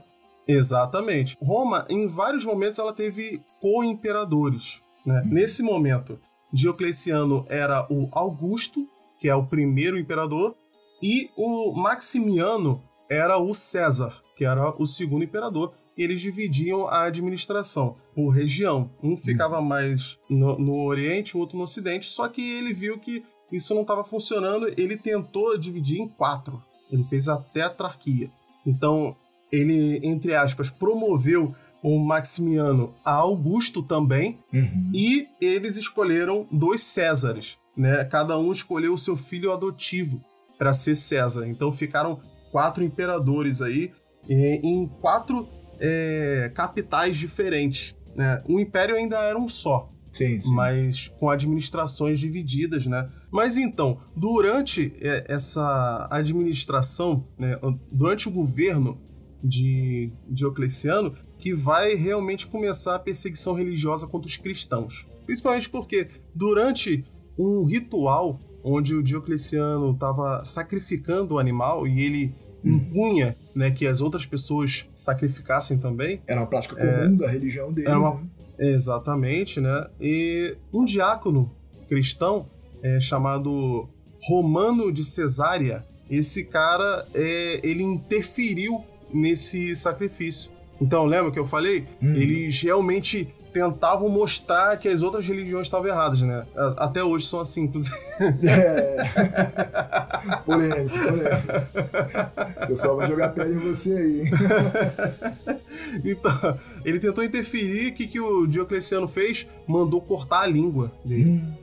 Exatamente. Roma, em vários momentos, ela teve co-imperadores. Né? Uhum. Nesse momento, Diocleciano era o Augusto, que é o primeiro imperador, e o Maximiano era o César, que era o segundo imperador. E eles dividiam a administração por região. Um ficava mais no, no Oriente, o outro no Ocidente. Só que ele viu que isso não estava funcionando. Ele tentou dividir em quatro. Ele fez a tetrarquia. Então, ele, entre aspas, promoveu o Maximiano a Augusto também. Uhum. E eles escolheram dois Césares. Né? Cada um escolheu o seu filho adotivo para ser César. Então ficaram quatro imperadores aí em quatro é, capitais diferentes. Né? O império ainda era um só. Sim, sim. Mas com administrações divididas, né? Mas então, durante é, essa administração, né, durante o governo de Diocleciano, que vai realmente começar a perseguição religiosa contra os cristãos. Principalmente porque durante um ritual onde o Diocleciano estava sacrificando o animal e ele. Impunha né, que as outras pessoas sacrificassem também. Era uma prática comum é, da religião dele. Era uma, né? Exatamente, né? E um diácono cristão é, chamado Romano de Cesária, esse cara, é, ele interferiu nesse sacrifício. Então, lembra que eu falei? Hum. Eles realmente tentavam mostrar que as outras religiões estavam erradas, né? Até hoje são assim, inclusive. É. polêmico, polêmico. O pessoal vai jogar pé em você aí. então, ele tentou interferir, o que, que o Diocleciano fez? Mandou cortar a língua dele. Hum.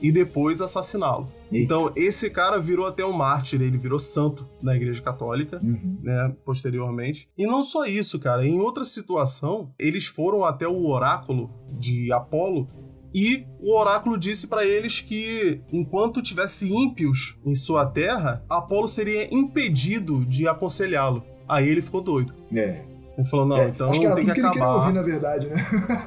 E depois assassiná-lo. Então, esse cara virou até um mártir, ele virou santo na Igreja Católica, uhum. né, posteriormente. E não só isso, cara, em outra situação, eles foram até o oráculo de Apolo e o oráculo disse para eles que enquanto tivesse ímpios em sua terra, Apolo seria impedido de aconselhá-lo. Aí ele ficou doido. É. Ele falou, não, é, então acho que era tem que, que acabar. Ele ouvir, na verdade, né?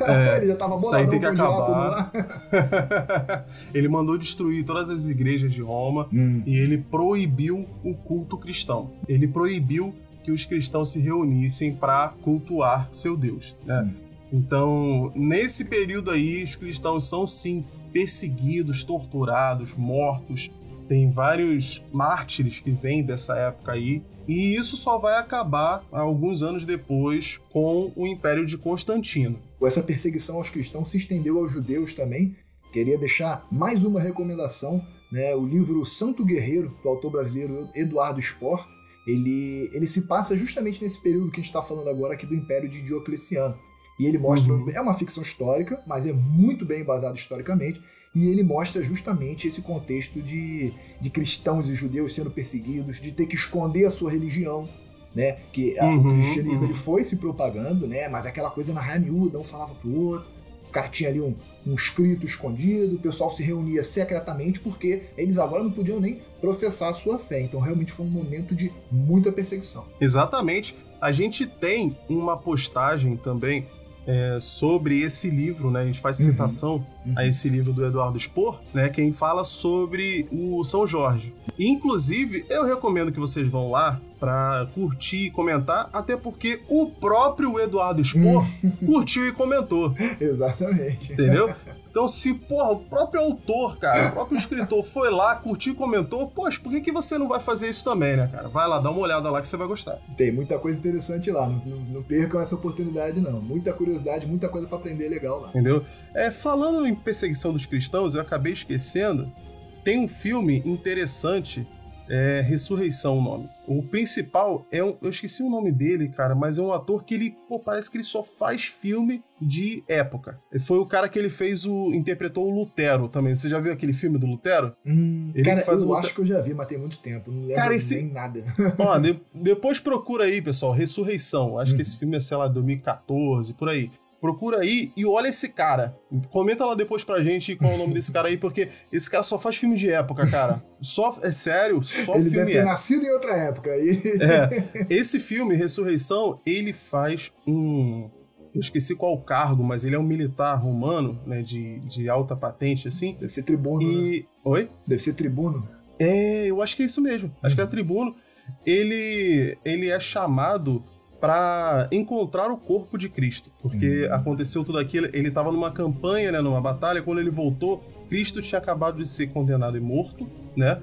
É, ele já tava boladão isso aí tem que acabar. ele mandou destruir todas as igrejas de Roma hum. e ele proibiu o culto cristão. Ele proibiu que os cristãos se reunissem para cultuar seu Deus, né? Hum. Então, nesse período aí, os cristãos são sim perseguidos, torturados, mortos. Tem vários mártires que vêm dessa época aí e isso só vai acabar alguns anos depois com o Império de Constantino. Essa perseguição aos cristãos se estendeu aos judeus também. Queria deixar mais uma recomendação, né? O livro Santo Guerreiro, do autor brasileiro Eduardo Spor. Ele, ele se passa justamente nesse período que a gente está falando agora aqui do Império de Diocleciano. E ele mostra. Uhum. É uma ficção histórica, mas é muito bem embasado historicamente. E ele mostra justamente esse contexto de, de cristãos e judeus sendo perseguidos, de ter que esconder a sua religião, né? Que a, uhum, o cristianismo uhum. ele foi se propagando, né? Mas aquela coisa na raia miúda, um falava pro outro. O cara tinha ali um, um escrito escondido, o pessoal se reunia secretamente porque eles agora não podiam nem professar a sua fé. Então realmente foi um momento de muita perseguição. Exatamente. A gente tem uma postagem também é, sobre esse livro, né? A gente faz uhum. citação uhum. a esse livro do Eduardo Spor, né? Quem fala sobre o São Jorge. Inclusive, eu recomendo que vocês vão lá para curtir e comentar, até porque o próprio Eduardo Spor curtiu e comentou. Exatamente. Entendeu? Então, se, porra, o próprio autor, cara, o próprio escritor foi lá, curtiu e comentou, poxa, por que, que você não vai fazer isso também, né, cara? Vai lá, dá uma olhada lá que você vai gostar. Tem muita coisa interessante lá, não, não, não percam essa oportunidade, não. Muita curiosidade, muita coisa para aprender legal lá. Entendeu? É, falando em perseguição dos cristãos, eu acabei esquecendo, tem um filme interessante é Ressurreição o nome. O principal é um. Eu esqueci o nome dele, cara, mas é um ator que ele. Pô, parece que ele só faz filme de época. Foi o cara que ele fez o. interpretou o Lutero também. Você já viu aquele filme do Lutero? Hum, ele cara, faz eu acho que eu já vi, mas tem muito tempo. Não lembro cara, esse... nem nada. Ó, de, depois procura aí, pessoal. Ressurreição. Acho hum. que esse filme é, sei lá, 2014, por aí. Procura aí e olha esse cara. Comenta lá depois pra gente qual é o nome desse cara aí, porque esse cara só faz filme de época, cara. Só, é sério, só ele filme deve ter época. nascido em outra época. Aí. É, esse filme, Ressurreição, ele faz um... Eu esqueci qual o cargo, mas ele é um militar romano, né, de, de alta patente, assim. Deve ser tribuno, e... Né? Oi? Deve ser tribuno. É, eu acho que é isso mesmo. Acho que é tribuno. Ele, ele é chamado para encontrar o corpo de Cristo, porque uhum. aconteceu tudo aquilo, ele estava numa campanha, né, numa batalha, quando ele voltou, Cristo tinha acabado de ser condenado e morto, né?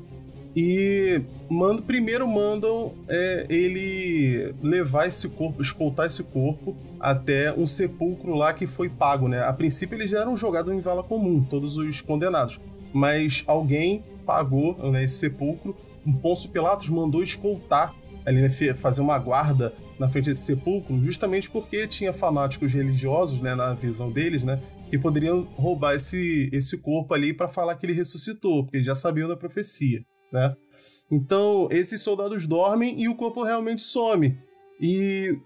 E mando, primeiro mandam é, ele levar esse corpo, escoltar esse corpo até um sepulcro lá que foi pago, né? A princípio eles eram jogados em vala comum, todos os condenados. Mas alguém pagou né, esse sepulcro. Um Pôncio Pilatos mandou escoltar, ali, fazer uma guarda na frente desse sepulcro, justamente porque tinha fanáticos religiosos, né, na visão deles, né, que poderiam roubar esse, esse corpo ali para falar que ele ressuscitou, porque eles já sabiam da profecia né? Então, esses soldados dormem e o corpo realmente some. E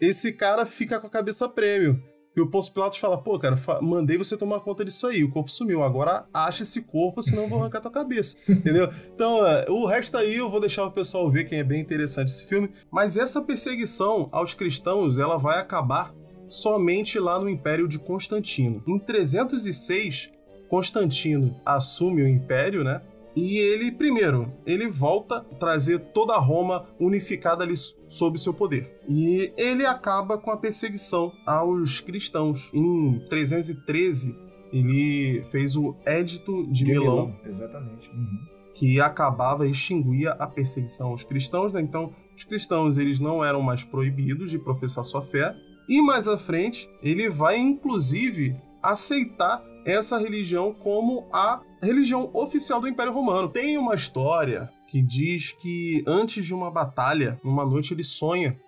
esse cara fica com a cabeça prêmio. E o Pôncio Pilatos fala, pô, cara, mandei você tomar conta disso aí, o corpo sumiu, agora acha esse corpo, senão eu vou arrancar tua cabeça, entendeu? Então, é, o resto aí eu vou deixar o pessoal ver, quem é bem interessante esse filme, mas essa perseguição aos cristãos, ela vai acabar somente lá no Império de Constantino. Em 306, Constantino assume o Império, né? E ele, primeiro, ele volta a trazer toda a Roma unificada ali sob seu poder. E ele acaba com a perseguição aos cristãos. Em 313, ele fez o Édito de, de Milão. Milão. Exatamente. Uhum. Que acabava e extinguia a perseguição aos cristãos, né? Então, os cristãos eles não eram mais proibidos de professar sua fé. E mais à frente, ele vai inclusive aceitar essa religião como a religião oficial do Império Romano. Tem uma história que diz que antes de uma batalha, numa noite ele sonha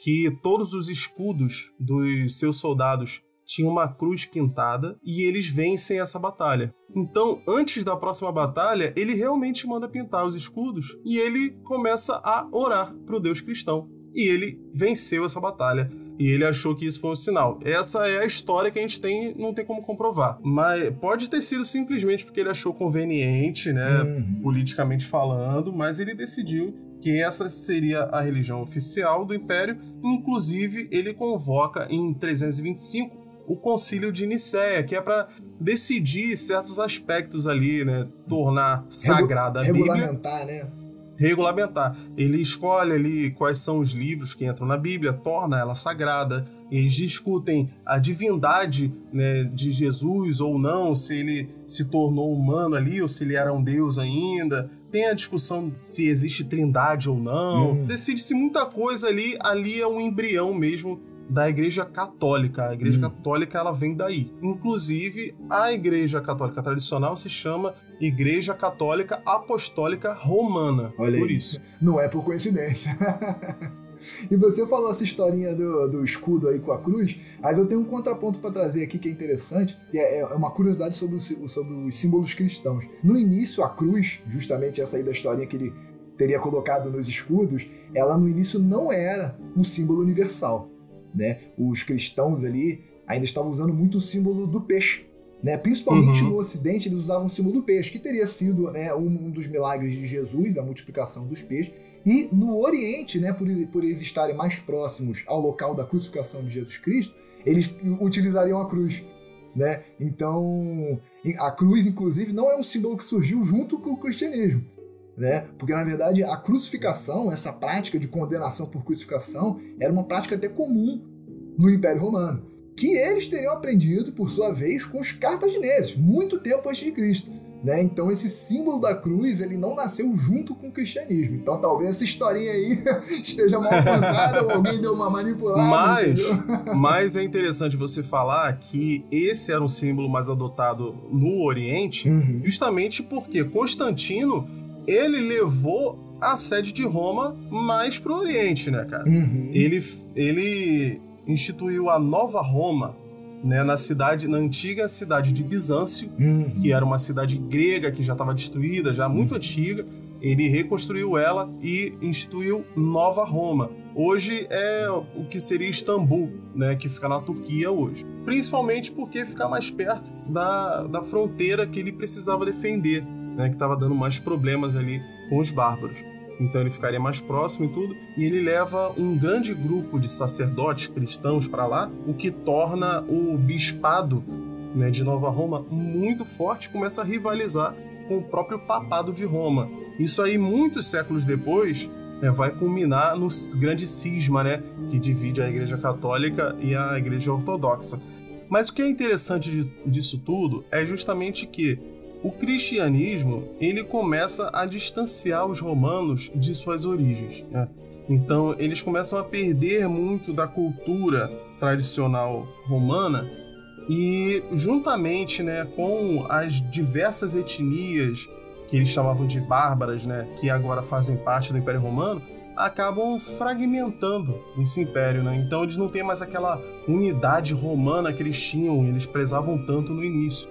que todos os escudos dos seus soldados tinham uma cruz pintada e eles vencem essa batalha. Então, antes da próxima batalha, ele realmente manda pintar os escudos e ele começa a orar para o Deus cristão. E ele venceu essa batalha e ele achou que isso foi um sinal. Essa é a história que a gente tem, não tem como comprovar. Mas pode ter sido simplesmente porque ele achou conveniente, né, uhum. politicamente falando, mas ele decidiu que essa seria a religião oficial do império. Inclusive, ele convoca em 325 o Concílio de Nicéia, que é para decidir certos aspectos ali, né, tornar sagrada a Bíblia. Regulamentar, né? Regulamentar. Ele escolhe ali quais são os livros que entram na Bíblia, torna ela sagrada. Eles discutem a divindade né, de Jesus ou não, se ele se tornou humano ali ou se ele era um deus ainda. Tem a discussão se existe trindade ou não. Hum. Decide-se muita coisa ali. Ali é um embrião mesmo da Igreja Católica. A Igreja hum. Católica ela vem daí. Inclusive, a Igreja Católica tradicional se chama Igreja Católica Apostólica Romana. Olha por aí. isso. Não é por coincidência. E você falou essa historinha do, do, escudo aí com a cruz, mas eu tenho um contraponto para trazer aqui que é interessante, que é, é uma curiosidade sobre, o, sobre os símbolos cristãos. No início, a cruz, justamente essa aí da historinha que ele teria colocado nos escudos, ela no início não era um símbolo universal né? Os cristãos ali ainda estavam usando muito o símbolo do peixe. Né? Principalmente uhum. no Ocidente, eles usavam o símbolo do peixe, que teria sido né, um dos milagres de Jesus, a multiplicação dos peixes. E no Oriente, né, por, por eles estarem mais próximos ao local da crucificação de Jesus Cristo, eles utilizariam a cruz. Né? Então, a cruz, inclusive, não é um símbolo que surgiu junto com o cristianismo né? Porque na verdade a crucificação, essa prática de condenação por crucificação, era uma prática até comum no Império Romano, que eles teriam aprendido por sua vez com os cartagineses, muito tempo antes de Cristo. Né? Então esse símbolo da cruz ele não nasceu junto com o cristianismo. Então talvez essa historinha aí esteja mal contada ou alguém deu uma manipulada. Mas, mas é interessante você falar que esse era um símbolo mais adotado no Oriente, uhum. justamente porque Constantino ele levou a sede de Roma mais pro Oriente, né, cara? Uhum. Ele, ele instituiu a Nova Roma, né, na cidade, na antiga cidade de Bizâncio, uhum. que era uma cidade grega que já estava destruída, já muito uhum. antiga. Ele reconstruiu ela e instituiu Nova Roma. Hoje é o que seria Istambul, né, que fica na Turquia hoje. Principalmente porque fica mais perto da, da fronteira que ele precisava defender né, que estava dando mais problemas ali com os bárbaros. Então ele ficaria mais próximo e tudo, e ele leva um grande grupo de sacerdotes cristãos para lá, o que torna o bispado né, de Nova Roma muito forte, começa a rivalizar com o próprio papado de Roma. Isso aí, muitos séculos depois, né, vai culminar no grande cisma né, que divide a Igreja Católica e a Igreja Ortodoxa. Mas o que é interessante disso tudo é justamente que o cristianismo ele começa a distanciar os romanos de suas origens. Né? Então eles começam a perder muito da cultura tradicional romana e juntamente né, com as diversas etnias que eles chamavam de bárbaras, né, que agora fazem parte do Império Romano, acabam fragmentando esse império, né? Então eles não têm mais aquela unidade romana que eles tinham, eles prezavam tanto no início.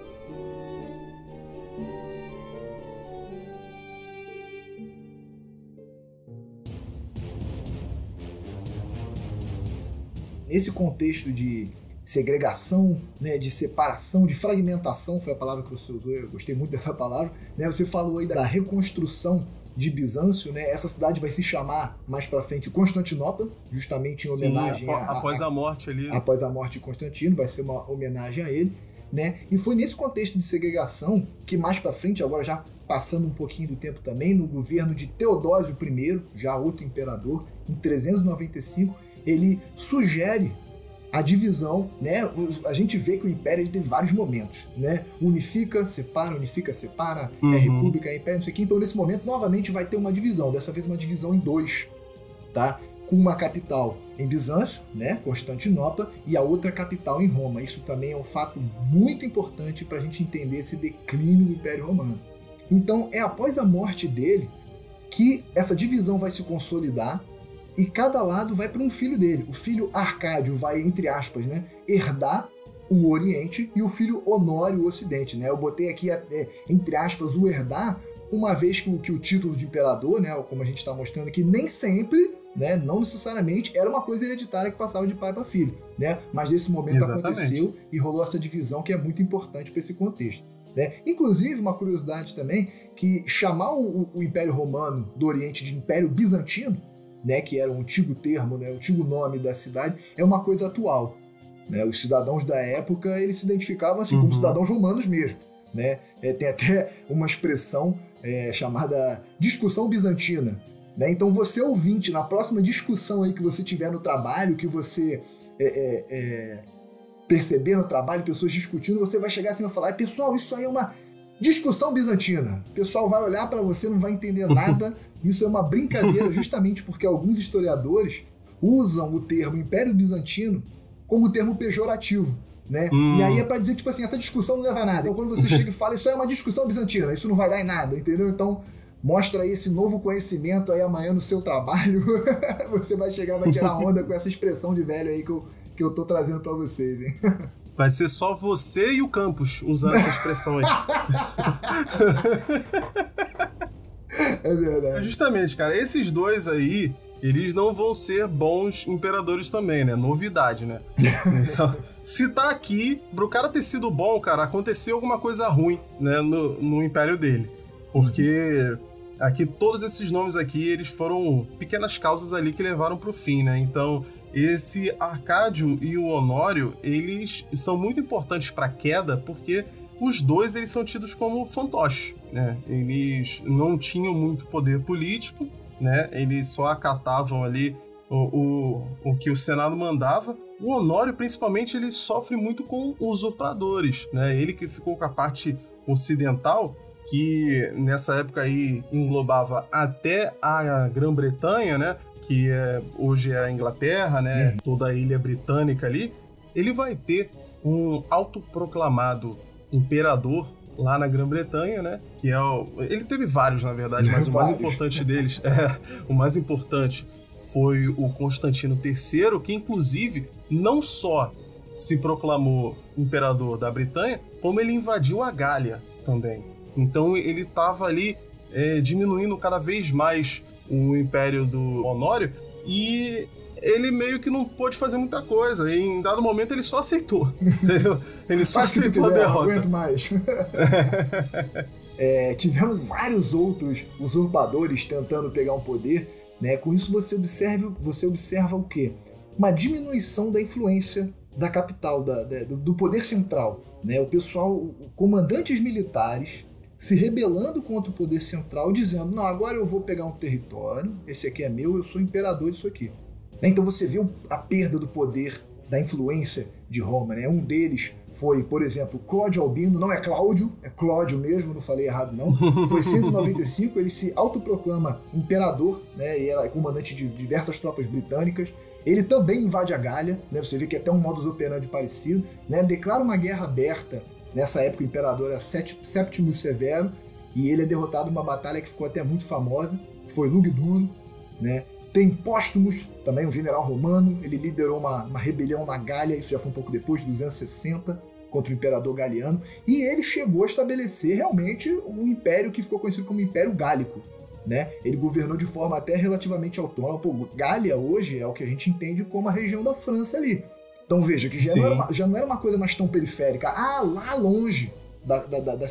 Nesse contexto de segregação, né, de separação, de fragmentação, foi a palavra que você usou, eu gostei muito dessa palavra. Né, você falou aí da reconstrução de Bizâncio, né? Essa cidade vai se chamar mais para frente Constantinopla, justamente em homenagem Sim, a, após a, a, morte ali. Após a morte de Constantino, vai ser uma homenagem a ele, né? E foi nesse contexto de segregação que mais para frente, agora já passando um pouquinho do tempo também, no governo de Teodósio I, já outro imperador, em 395, ele sugere a divisão, né? A gente vê que o Império ele tem vários momentos, né? Unifica, separa, unifica, separa, é uhum. é República, é Império, não sei o quê. Então, nesse momento, novamente vai ter uma divisão, dessa vez uma divisão em dois, tá? Com uma capital em Bizâncio, né? Constantinopla, e a outra capital em Roma. Isso também é um fato muito importante para a gente entender esse declínio do Império Romano. Então, é após a morte dele que essa divisão vai se consolidar e cada lado vai para um filho dele. O filho Arcádio vai, entre aspas, né, herdar o Oriente e o filho Honório o Ocidente. Né? Eu botei aqui, é, entre aspas, o herdar, uma vez que o, que o título de imperador, né, como a gente está mostrando aqui, nem sempre, né, não necessariamente, era uma coisa hereditária que passava de pai para filho. Né? Mas nesse momento Exatamente. aconteceu e rolou essa divisão que é muito importante para esse contexto. Né? Inclusive, uma curiosidade também, que chamar o, o Império Romano do Oriente de Império Bizantino né, que era um antigo termo, né, o antigo nome da cidade, é uma coisa atual. Né? Os cidadãos da época eles se identificavam assim uhum. como cidadãos romanos mesmo. Né? É, tem até uma expressão é, chamada discussão bizantina. Né? Então você ouvinte, na próxima discussão aí que você tiver no trabalho, que você é, é, é perceber no trabalho, pessoas discutindo, você vai chegar assim e falar, pessoal, isso aí é uma discussão bizantina. O pessoal vai olhar para você, não vai entender nada, Isso é uma brincadeira justamente porque alguns historiadores usam o termo Império Bizantino como termo pejorativo. Né? Hum. E aí é para dizer, tipo assim, essa discussão não leva a nada. Então quando você chega e fala, isso é uma discussão bizantina, isso não vai dar em nada, entendeu? Então mostra aí esse novo conhecimento aí amanhã no seu trabalho. você vai chegar, vai tirar onda com essa expressão de velho aí que eu, que eu tô trazendo para vocês, hein? Vai ser só você e o Campos usando essa expressão aí. É verdade. Justamente, cara, esses dois aí, eles não vão ser bons imperadores também, né? Novidade, né? Então, se tá aqui, pro cara ter sido bom, cara, aconteceu alguma coisa ruim, né, no, no império dele. Porque aqui, todos esses nomes aqui, eles foram pequenas causas ali que levaram pro fim, né? Então, esse Arcádio e o Honório, eles são muito importantes pra queda, porque os dois eles são tidos como fantoches, né? Eles não tinham muito poder político, né? Eles só acatavam ali o, o, o que o Senado mandava. O Honório, principalmente, ele sofre muito com usurpadores, né? Ele que ficou com a parte ocidental, que nessa época aí englobava até a Grã-Bretanha, né? Que é, hoje é a Inglaterra, né? Uhum. Toda a ilha britânica ali. Ele vai ter um autoproclamado imperador lá na Grã-Bretanha, né? Que é o... Ele teve vários, na verdade, mas o mais importante deles, é, o mais importante foi o Constantino III, que inclusive não só se proclamou imperador da Bretanha, como ele invadiu a Gália também. Então ele estava ali é, diminuindo cada vez mais o império do Honório e ele meio que não pôde fazer muita coisa. E em dado momento ele só aceitou. Entendeu? Ele só Faz aceitou quiser, a derrota. Não aguento mais. é, tivemos vários outros usurpadores tentando pegar um poder. Né? Com isso você observa, você observa o quê? Uma diminuição da influência da capital, da, da, do poder central. Né? O pessoal, comandantes militares se rebelando contra o poder central, dizendo: não, agora eu vou pegar um território, esse aqui é meu, eu sou imperador disso aqui. Então você vê a perda do poder, da influência de Roma. Né? Um deles foi, por exemplo, Cláudio Albino, não é Cláudio, é Cláudio mesmo, não falei errado não. Foi 195, ele se autoproclama imperador, né, e era comandante de diversas tropas britânicas. Ele também invade a Gália, né, você vê que é até um modus operandi parecido, né, declara uma guerra aberta. Nessa época o imperador era Séptimo Severo, e ele é derrotado numa batalha que ficou até muito famosa, que foi Lugdunum, né? Tem Póstumos, também um general romano, ele liderou uma, uma rebelião na Gália, isso já foi um pouco depois, de 260, contra o imperador galiano, e ele chegou a estabelecer realmente um império que ficou conhecido como Império Gálico. Né? Ele governou de forma até relativamente autônoma. Pô, Gália hoje é o que a gente entende como a região da França ali. Então veja que já, não era, uma, já não era uma coisa mais tão periférica. Ah, lá longe da, da, da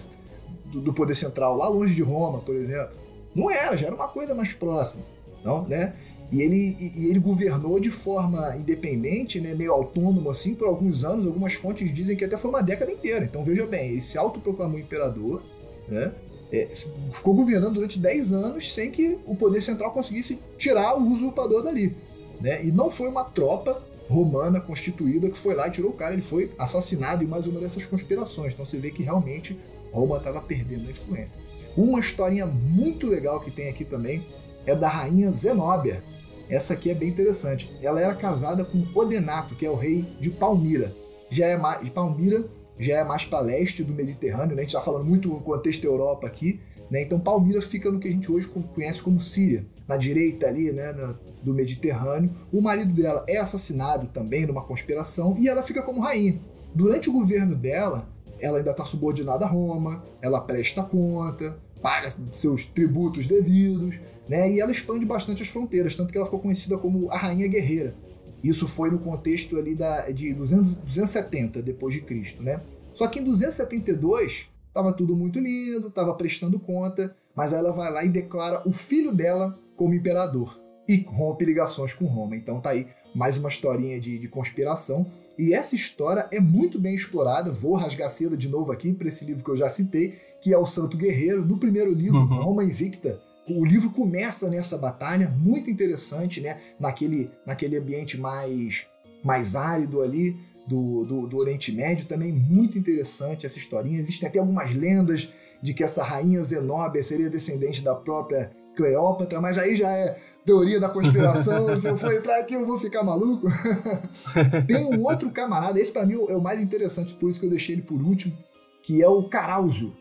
do, do, poder central, lá longe de Roma, por exemplo. Não era, já era uma coisa mais próxima. Não, né? E ele, e ele governou de forma independente, né, meio autônomo assim, por alguns anos. Algumas fontes dizem que até foi uma década inteira. Então veja bem, ele se autoproclamou imperador, né, é, ficou governando durante 10 anos sem que o poder central conseguisse tirar o usurpador dali. Né? E não foi uma tropa romana constituída que foi lá e tirou o cara, ele foi assassinado em mais uma dessas conspirações. Então você vê que realmente Roma estava perdendo a influência. Uma historinha muito legal que tem aqui também é da rainha Zenóbia, essa aqui é bem interessante. Ela era casada com Odenato, que é o rei de Palmira. Já é mais, Palmira já é mais para leste do Mediterrâneo, né? A gente está falando muito no contexto Europa aqui, né? Então Palmira fica no que a gente hoje conhece como Síria, na direita ali, né, do Mediterrâneo. O marido dela é assassinado também numa conspiração e ela fica como rainha. Durante o governo dela, ela ainda está subordinada a Roma, ela presta conta, paga seus tributos devidos, né? E ela expande bastante as fronteiras, tanto que ela ficou conhecida como a Rainha Guerreira. Isso foi no contexto ali da, de 200, 270 depois de Cristo, né? Só que em 272 estava tudo muito lindo, estava prestando conta, mas ela vai lá e declara o filho dela como imperador e rompe ligações com Roma. Então tá aí mais uma historinha de, de conspiração. E essa história é muito bem explorada. Vou rasgar cedo de novo aqui para esse livro que eu já citei, que é o Santo Guerreiro. No primeiro livro, uhum. Roma Invicta, o livro começa nessa batalha, muito interessante, né? Naquele, naquele ambiente mais, mais árido ali do, do, do Oriente Médio, também muito interessante essa historinha. Existem até algumas lendas de que essa rainha Zenóbia seria descendente da própria Cleópatra, mas aí já é teoria da conspiração. se eu for entrar aqui, eu vou ficar maluco. Tem um outro camarada, esse para mim é o mais interessante, por isso que eu deixei ele por último, que é o Caráusio.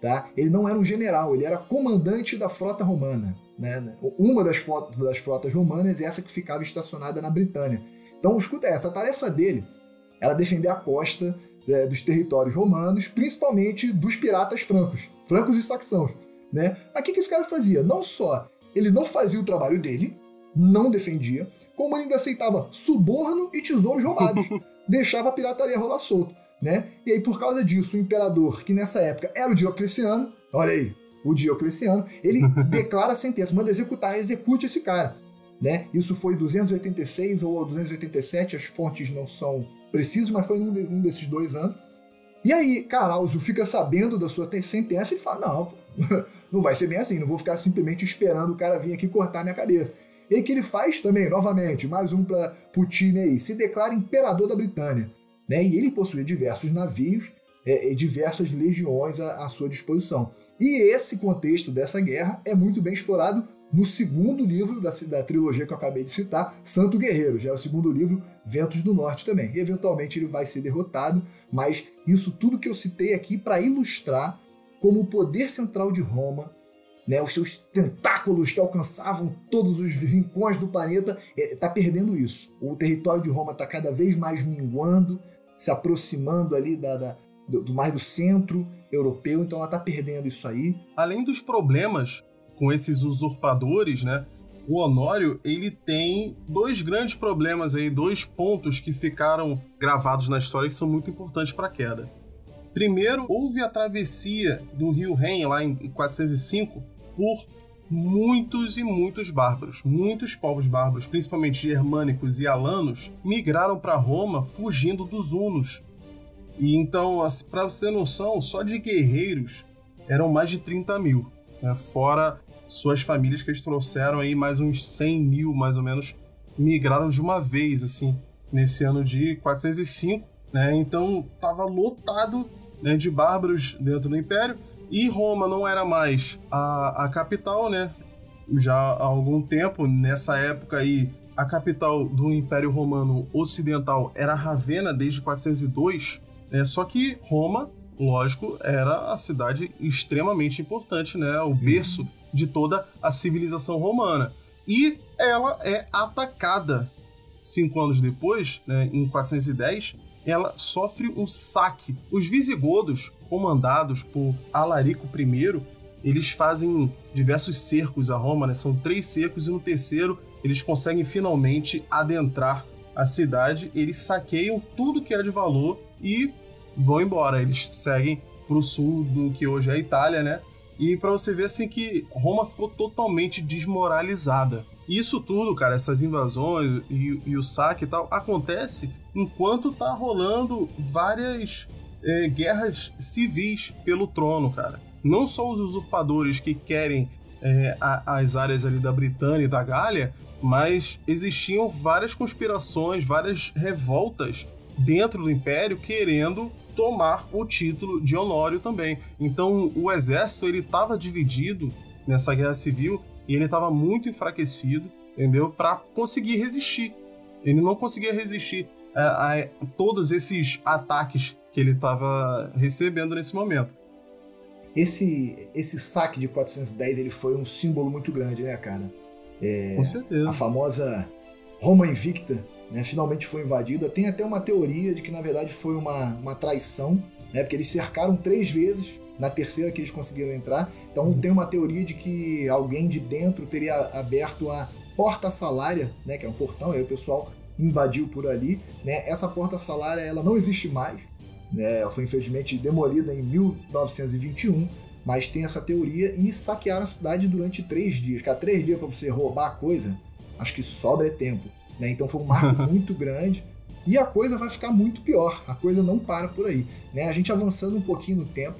Tá? Ele não era um general, ele era comandante da frota romana. Né? Uma das, frotas, das frotas romanas, essa que ficava estacionada na Britânia. Então, escuta essa, a tarefa dele era defender a costa é, dos territórios romanos, principalmente dos piratas francos, francos e saxãos. Né? Mas o que, que esse cara fazia? Não só ele não fazia o trabalho dele, não defendia, como ele ainda aceitava suborno e tesouros roubados, deixava a pirataria rolar solto né? E aí, por causa disso, o imperador, que nessa época era o Diocleciano, olha aí, o Diocleciano, ele declara a sentença, manda executar, execute esse cara, né? Isso foi 286 ou 287, as fontes não são precisas, mas foi num, um desses dois anos. E aí, Carauso fica sabendo da sua sentença e fala: não, não vai ser bem assim, não vou ficar simplesmente esperando o cara vir aqui cortar minha cabeça. E aí que ele faz também, novamente, mais um para o time aí, se declara imperador da Britânia né? E ele possuía diversos navios é, e diversas legiões à, à sua disposição. E esse contexto dessa guerra é muito bem explorado no segundo livro da, da, trilogia que eu acabei de citar, Santo Guerreiro. Já é o segundo livro, Ventos do Norte também. E eventualmente ele vai ser derrotado, mas isso tudo que eu citei aqui para ilustrar como o poder central de Roma, né, os seus tentáculos que alcançavam todos os rincões do planeta, está é, perdendo isso. O território de Roma está cada vez mais minguando, se aproximando ali da, da do, do, mais do centro europeu, então ela está perdendo isso aí. Além dos problemas com esses usurpadores, né? O Honório, ele tem dois grandes problemas aí, dois pontos que ficaram gravados na história que são muito importantes para a queda. Primeiro, houve a travessia do rio Ren lá em 405 por muitos e muitos bárbaros. Muitos povos bárbaros, principalmente germânicos e alanos, migraram para Roma fugindo dos hunos. E então, para você ter noção, só de guerreiros eram mais de 30 mil, né? fora suas famílias que eles trouxeram aí mais uns 100 mil, mais ou menos, migraram de uma vez, assim, nesse ano de 405, né? Então tava lotado né, de bárbaros dentro do Império e Roma não era mais a, a capital, né? Já há algum tempo, nessa época aí, a capital do Império Romano Ocidental era Ravenna desde 402, né? Só que Roma, lógico, era a cidade extremamente importante, né? O berço uhum. de toda a civilização romana. E ela é atacada cinco anos depois, né, em 410, ela sofre um saque. Os visigodos, comandados por Alarico I, eles fazem diversos cercos a Roma, né? São três cercos e no terceiro eles conseguem finalmente adentrar a cidade. Eles saqueiam tudo que é de valor e vão embora. Eles seguem para o sul do que hoje é a Itália, né? E para você ver assim que Roma ficou totalmente desmoralizada. Isso tudo, cara, essas invasões e, e o saque e tal, acontece enquanto tá rolando várias é, guerras civis pelo trono, cara. Não só os usurpadores que querem é, a, as áreas ali da Britânia e da Gália, mas existiam várias conspirações, várias revoltas dentro do Império querendo tomar o título de Honório também. Então o exército ele estava dividido nessa guerra civil e ele estava muito enfraquecido, entendeu? Para conseguir resistir. Ele não conseguia resistir a, a todos esses ataques que ele estava recebendo nesse momento. Esse, esse saque de 410 ele foi um símbolo muito grande, né, cara? É, Com certeza. A famosa Roma Invicta né, finalmente foi invadida. Tem até uma teoria de que, na verdade, foi uma, uma traição, né, porque eles cercaram três vezes na terceira que eles conseguiram entrar. Então tem uma teoria de que alguém de dentro teria aberto a porta salária, né, que é um portão, aí o pessoal invadiu por ali, né? Essa porta salária ela não existe mais, né? Ela foi infelizmente demolida em 1921, mas tem essa teoria e saquearam a cidade durante três dias. Cara, três dias para você roubar a coisa, acho que sobra é tempo, né? Então foi um marco muito grande. E a coisa vai ficar muito pior, a coisa não para por aí. Né? A gente avançando um pouquinho no tempo,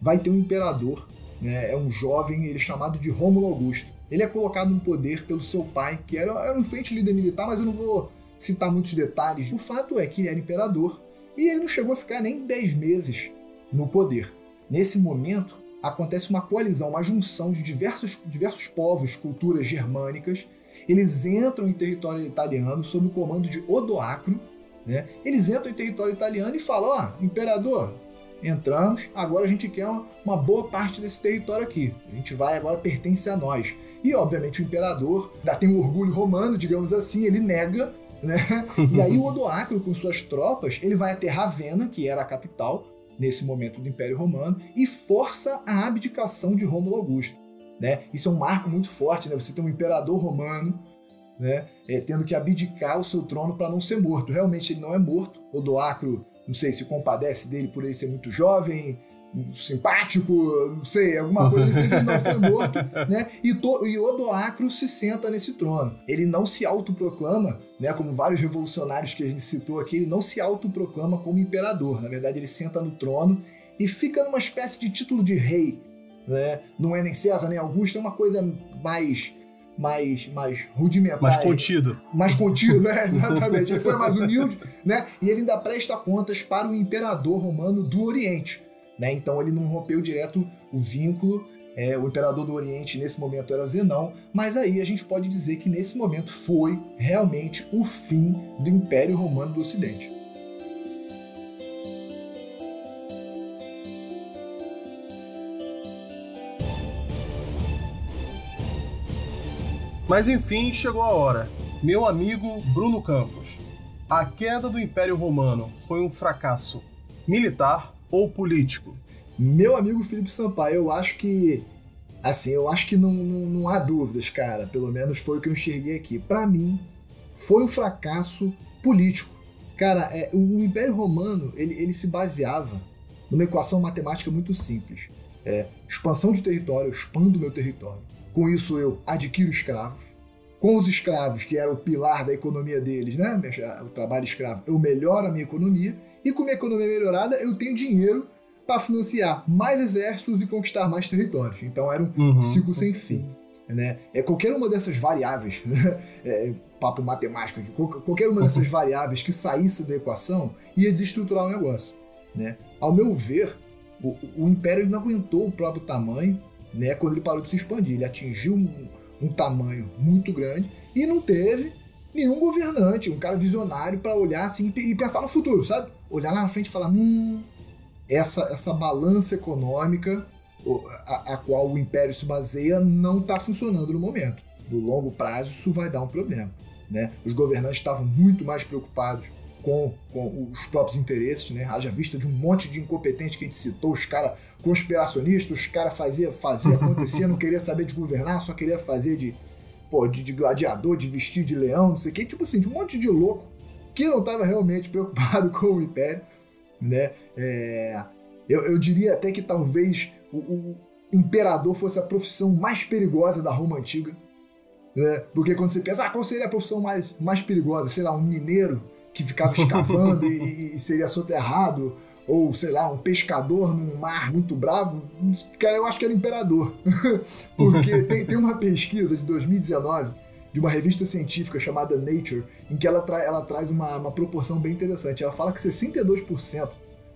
vai ter um imperador, né? é um jovem, ele é chamado de Rômulo Augusto. Ele é colocado no poder pelo seu pai, que era, era um frente líder militar, mas eu não vou citar muitos detalhes. O fato é que ele era imperador e ele não chegou a ficar nem 10 meses no poder. Nesse momento, acontece uma coalizão, uma junção de diversos, diversos povos, culturas germânicas. Eles entram em território italiano sob o comando de Odoacro. Né? Eles entram em território italiano e falam: Ó, oh, imperador, entramos, agora a gente quer uma, uma, boa parte desse território aqui. A gente vai agora pertence a nós. E obviamente o imperador ainda tem um orgulho romano, digamos assim, ele nega, né? E aí o Odoacro com suas tropas, ele vai até Ravenna, que era a capital nesse momento do Império Romano, e força a abdicação de Rômulo Augusto. Né? Isso é um marco muito forte, né? Você tem um imperador romano, né? É, tendo que abdicar o seu trono para não ser morto. Realmente ele não é morto. Odoacro não sei, se compadece dele por ele ser muito jovem, simpático, não sei, alguma coisa ele fez, ele não foi morto, né? E, to, e Odoacro se senta nesse trono. Ele não se autoproclama, né? Como vários revolucionários que a gente citou aqui, ele não se autoproclama como imperador. Na verdade, ele senta no trono e fica numa espécie de título de rei, né? Não é nem César nem Augusto, é uma coisa mais mais, mais rudimentar. Mais contido. Mais contido, né? Exatamente. Ele foi mais humilde, né? E ele ainda presta contas para o imperador romano do Oriente. Né? Então ele não rompeu direto o vínculo. É, o imperador do Oriente nesse momento era Zenão, mas aí a gente pode dizer que nesse momento foi realmente o fim do Império Romano do Ocidente. Mas enfim, chegou a hora. Meu amigo Bruno Campos, a queda do Império Romano foi um fracasso militar ou político? Meu amigo Felipe Sampaio, eu acho que. Assim, eu acho que não, não, não há dúvidas, cara. Pelo menos foi o que eu enxerguei aqui. Para mim, foi um fracasso político. Cara, é, o Império Romano ele, ele se baseava numa equação matemática muito simples. É, expansão de território, eu expando meu território com isso eu adquiro escravos. Com os escravos, que era o pilar da economia deles, né? O trabalho escravo, eu melhoro a minha economia. E com minha economia melhorada, eu tenho dinheiro para financiar mais exércitos e conquistar mais territórios. Então era um uhum, ciclo sem fim. Né? É, qualquer uma dessas variáveis, é, papo matemático aqui, qualquer uma dessas variáveis que saísse da equação ia desestruturar o negócio. Né? Ao meu ver, o, o Império não aguentou o próprio tamanho né, quando ele parou de se expandir. Ele atingiu um, um tamanho muito grande e não teve nenhum governante, um cara visionário para olhar assim e pensar no futuro, sabe? Olhar lá na frente e falar: hum, essa, essa balança econômica a, a qual o império se baseia não está funcionando no momento. No longo prazo, isso vai dar um problema. Né? Os governantes estavam muito mais preocupados com, com os próprios interesses, né? Haja vista de um monte de incompetente que a gente citou, os caras conspiracionistas, os caras fazia, fazia acontecer, não queria saber de governar, só queria fazer de, pô, de, de gladiador, de vestir de leão, não sei o quê, tipo assim, de um monte de louco que não estava realmente preocupado com o império, né? É, eu, eu diria até que talvez o, o imperador fosse a profissão mais perigosa da Roma antiga, né? Porque quando você pensa, ah, qual seria a profissão mais, mais perigosa? Sei lá, um mineiro que ficava escavando e, e, seria soterrado, ou sei lá, um pescador num mar muito bravo, cara, eu acho que era imperador. Porque tem, tem uma pesquisa de 2019 de uma revista científica chamada Nature, em que ela, tra ela traz uma, uma proporção bem interessante. Ela fala que 62%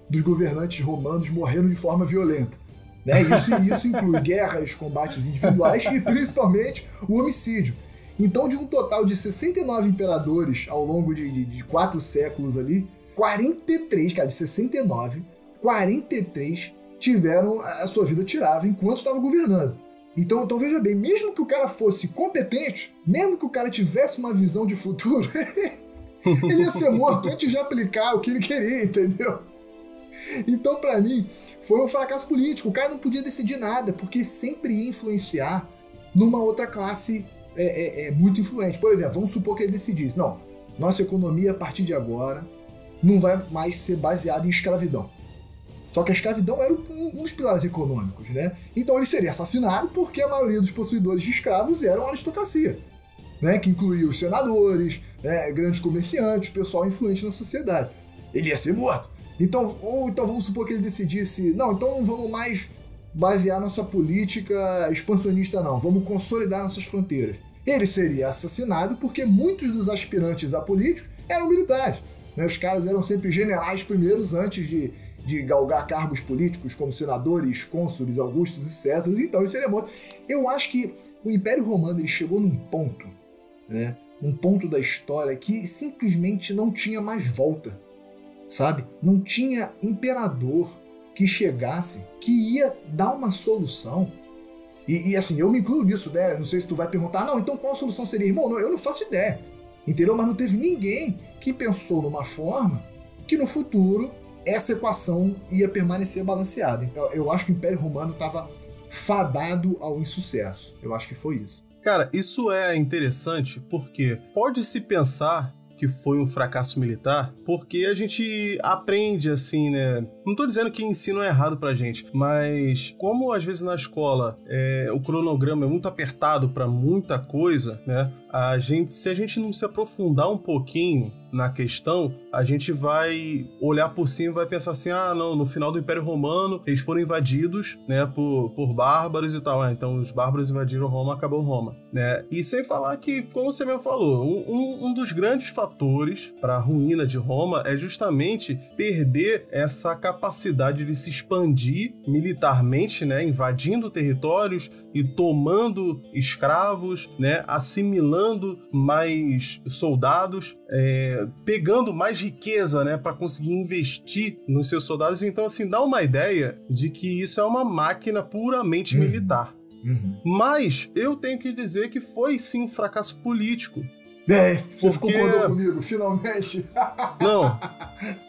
dos governantes romanos morreram de forma violenta. Né? Isso, isso inclui guerras, combates individuais e principalmente o homicídio. Então, de um total de 69 imperadores ao longo de, de, de quatro séculos ali, 43, cara, de 69, 43 tiveram a sua vida tirada enquanto estava governando. Então, então veja bem, mesmo que o cara fosse competente, mesmo que o cara tivesse uma visão de futuro, ele ia ser morto antes de aplicar o que ele queria, entendeu? Então, para mim, foi um fracasso político. O cara não podia decidir nada, porque sempre ia influenciar numa outra classe é, é, é muito influente. Por exemplo, vamos supor que ele decidisse: não, nossa economia a partir de agora não vai mais ser baseada em escravidão. Só que a escravidão era um, um dos pilares econômicos, né? Então ele seria assassinado porque a maioria dos possuidores de escravos eram aristocracia, né? Que incluía os senadores, né? grandes comerciantes, pessoal influente na sociedade. Ele ia ser morto. Então, ou então vamos supor que ele decidisse, não, então não vamos mais basear nossa política expansionista, não, vamos consolidar nossas fronteiras. Ele seria assassinado porque muitos dos aspirantes a políticos eram militares. Né? Os caras eram sempre generais primeiros antes de, de galgar cargos políticos como senadores, cônsules, augustos e césares, então ele seria morto. Eu acho que o Império Romano ele chegou num ponto, né? um ponto da história que simplesmente não tinha mais volta sabe? Não tinha imperador que chegasse que ia dar uma solução. E, e, assim, eu me incluo nisso, né? Não sei se tu vai perguntar, não, então qual a solução seria? Irmão, não, eu não faço ideia. Entendeu? Mas não teve ninguém que pensou numa forma que no futuro essa equação ia permanecer balanceada. Então eu acho que o Império Romano estava fadado ao insucesso. Eu acho que foi isso. Cara, isso é interessante porque pode-se pensar que foi um fracasso militar, porque a gente aprende assim, né? Não tô dizendo que ensino é errado pra gente, mas como às vezes na escola é, o cronograma é muito apertado para muita coisa, né? A gente, se a gente não se aprofundar um pouquinho na questão, a gente vai olhar por cima e vai pensar assim: ah, não, no final do Império Romano eles foram invadidos, né, por, por bárbaros e tal. Ah, então os bárbaros invadiram Roma, acabou Roma, né? E sem falar que, como você mesmo falou, um, um dos grandes fatores para a ruína de Roma é justamente perder essa capacidade de se expandir militarmente, né, invadindo territórios e tomando escravos, né, assimilando mais soldados, é, pegando mais riqueza, né, para conseguir investir nos seus soldados. Então, assim, dá uma ideia de que isso é uma máquina puramente uhum. militar. Uhum. Mas eu tenho que dizer que foi sim um fracasso político. É, você porque... concordou comigo, finalmente. Não,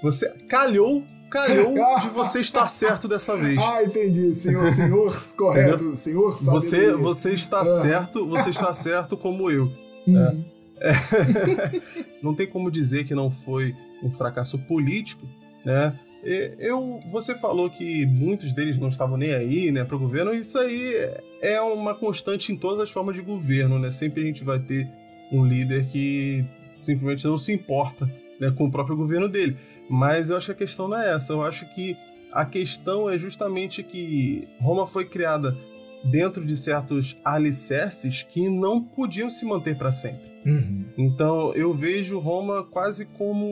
você calhou calhou de você estar certo dessa vez. Ah, entendi. Senhor, senhor, correto. Senhor, você, você está ah. certo, você está certo como eu. Hum. É. É. não tem como dizer que não foi um fracasso político, né? Eu, você falou que muitos deles não estavam nem aí, né, para o governo. Isso aí é uma constante em todas as formas de governo, né? Sempre a gente vai ter um líder que simplesmente não se importa né, com o próprio governo dele. Mas eu acho que a questão não é essa. Eu acho que A questão é justamente que Roma foi criada dentro de certos alicerces que não podiam se manter para sempre. Uhum. Então eu vejo Roma quase como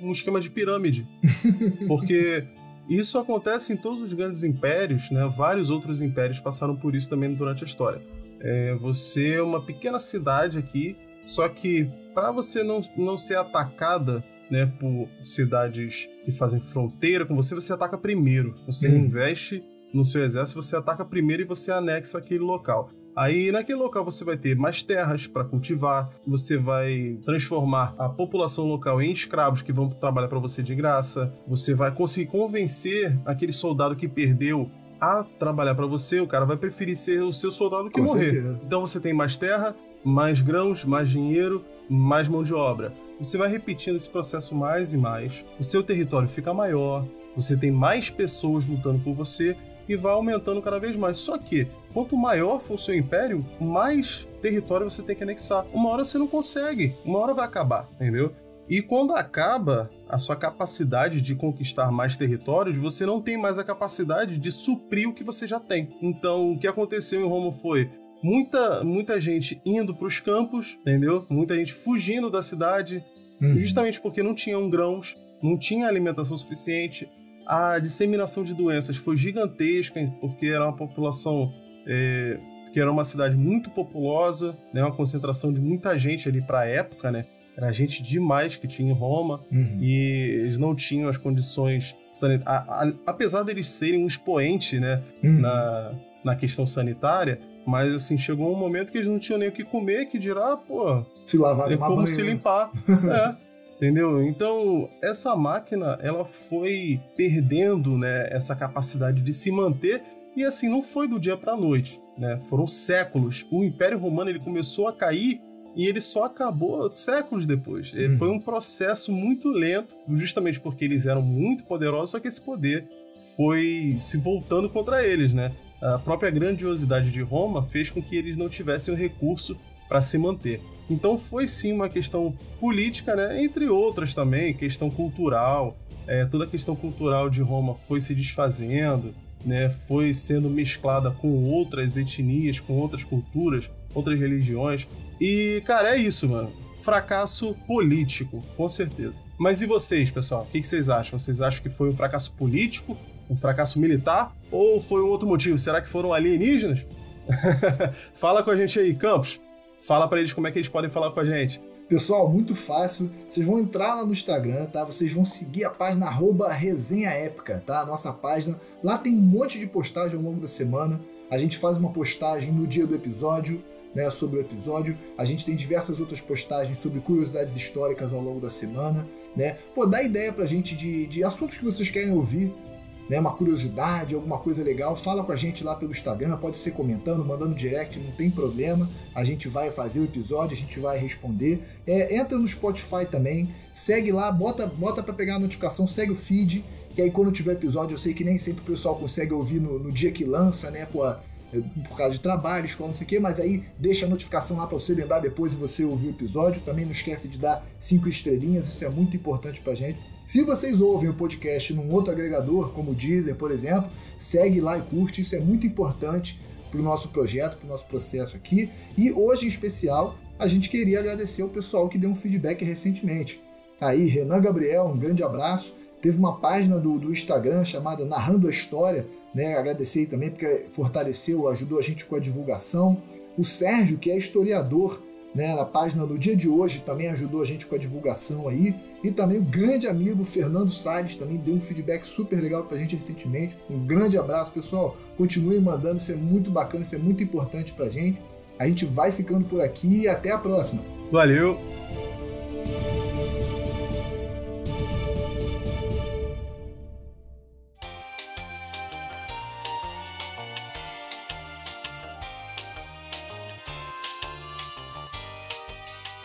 um esquema de pirâmide, porque isso acontece em todos os grandes impérios, né? Vários outros impérios passaram por isso também durante a história. É, você é uma pequena cidade aqui, só que para você não, não ser atacada né, por cidades que fazem fronteira com você, você ataca primeiro. Você hum. investe no seu exército, você ataca primeiro e você anexa aquele local. Aí naquele local você vai ter mais terras para cultivar, você vai transformar a população local em escravos que vão trabalhar para você de graça, você vai conseguir convencer aquele soldado que perdeu a trabalhar para você, o cara vai preferir ser o seu soldado que Com morrer. Certeza. Então você tem mais terra, mais grãos, mais dinheiro, mais mão de obra. Você vai repetindo esse processo mais e mais, o seu território fica maior, você tem mais pessoas lutando por você e vai aumentando cada vez mais. Só que, quanto maior for o seu império, mais território você tem que anexar. Uma hora você não consegue, uma hora vai acabar, entendeu? E quando acaba a sua capacidade de conquistar mais territórios, você não tem mais a capacidade de suprir o que você já tem. Então, o que aconteceu em Roma foi muita, muita gente indo para os campos, entendeu? Muita gente fugindo da cidade, uhum. justamente porque não tinham grãos, não tinha alimentação suficiente a disseminação de doenças foi gigantesca, porque era uma população. É, que era uma cidade muito populosa, né, uma concentração de muita gente ali para a época, né? Era gente demais que tinha em Roma uhum. e eles não tinham as condições sanitárias. Apesar deles serem um expoente, né, uhum. na, na questão sanitária, mas assim, chegou um momento que eles não tinham nem o que comer, que dirá, pô, se lavar, tem como banho, se limpar. é. Entendeu? Então, essa máquina, ela foi perdendo, né, essa capacidade de se manter e assim não foi do dia para noite, né? Foram séculos. O Império Romano ele começou a cair e ele só acabou séculos depois. Hum. Foi um processo muito lento, justamente porque eles eram muito poderosos, só que esse poder foi se voltando contra eles, né? A própria grandiosidade de Roma fez com que eles não tivessem o recurso para se manter. Então foi sim uma questão política, né? Entre outras também, questão cultural. É, toda a questão cultural de Roma foi se desfazendo, né? Foi sendo mesclada com outras etnias, com outras culturas, outras religiões. E, cara, é isso, mano. Fracasso político, com certeza. Mas e vocês, pessoal? O que vocês acham? Vocês acham que foi um fracasso político, um fracasso militar? Ou foi um outro motivo? Será que foram alienígenas? Fala com a gente aí, Campos. Fala para eles como é que eles podem falar com a gente. Pessoal, muito fácil. Vocês vão entrar lá no Instagram, tá? Vocês vão seguir a página arroba resenha épica, tá? A nossa página. Lá tem um monte de postagem ao longo da semana. A gente faz uma postagem no dia do episódio, né? Sobre o episódio. A gente tem diversas outras postagens sobre curiosidades históricas ao longo da semana, né? Pô, dá ideia pra gente de, de assuntos que vocês querem ouvir né, uma curiosidade, alguma coisa legal, fala com a gente lá pelo Instagram, pode ser comentando, mandando direct, não tem problema. A gente vai fazer o episódio, a gente vai responder. É, entra no Spotify também, segue lá, bota, bota para pegar a notificação, segue o feed, que aí quando tiver episódio, eu sei que nem sempre o pessoal consegue ouvir no, no dia que lança, né, por, por causa de trabalho, escola, não sei o quê, mas aí deixa a notificação lá para você lembrar depois de você ouvir o episódio. Também não esquece de dar cinco estrelinhas, isso é muito importante pra gente. Se vocês ouvem o podcast num outro agregador, como o Deezer, por exemplo, segue lá e curte, isso é muito importante para o nosso projeto, para o nosso processo aqui. E hoje, em especial, a gente queria agradecer o pessoal que deu um feedback recentemente. Aí, Renan Gabriel, um grande abraço. Teve uma página do, do Instagram chamada Narrando a História, né? Agradecer também porque fortaleceu, ajudou a gente com a divulgação. O Sérgio, que é historiador, né, na página do dia de hoje, também ajudou a gente com a divulgação aí. E também o grande amigo Fernando Salles também deu um feedback super legal pra gente recentemente. Um grande abraço, pessoal. Continue mandando, isso é muito bacana, isso é muito importante pra gente. A gente vai ficando por aqui e até a próxima. Valeu!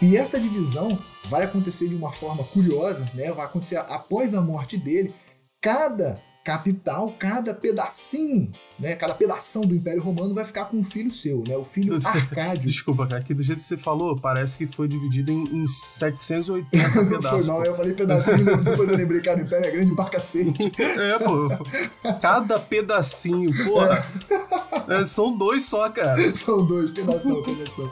E essa divisão vai acontecer de uma forma curiosa, né? Vai acontecer após a morte dele. Cada capital, cada pedacinho, né, cada pedação do Império Romano vai ficar com um filho seu, né, o filho Arcádio. Desculpa, cara, que do jeito que você falou, parece que foi dividido em, em 780 pedaços. Foi mal, eu falei pedacinho, depois eu lembrei, cara, o Império é grande pra cacete. é, pô, cada pedacinho, porra, é, são dois só, cara. são dois, pedação, pedação.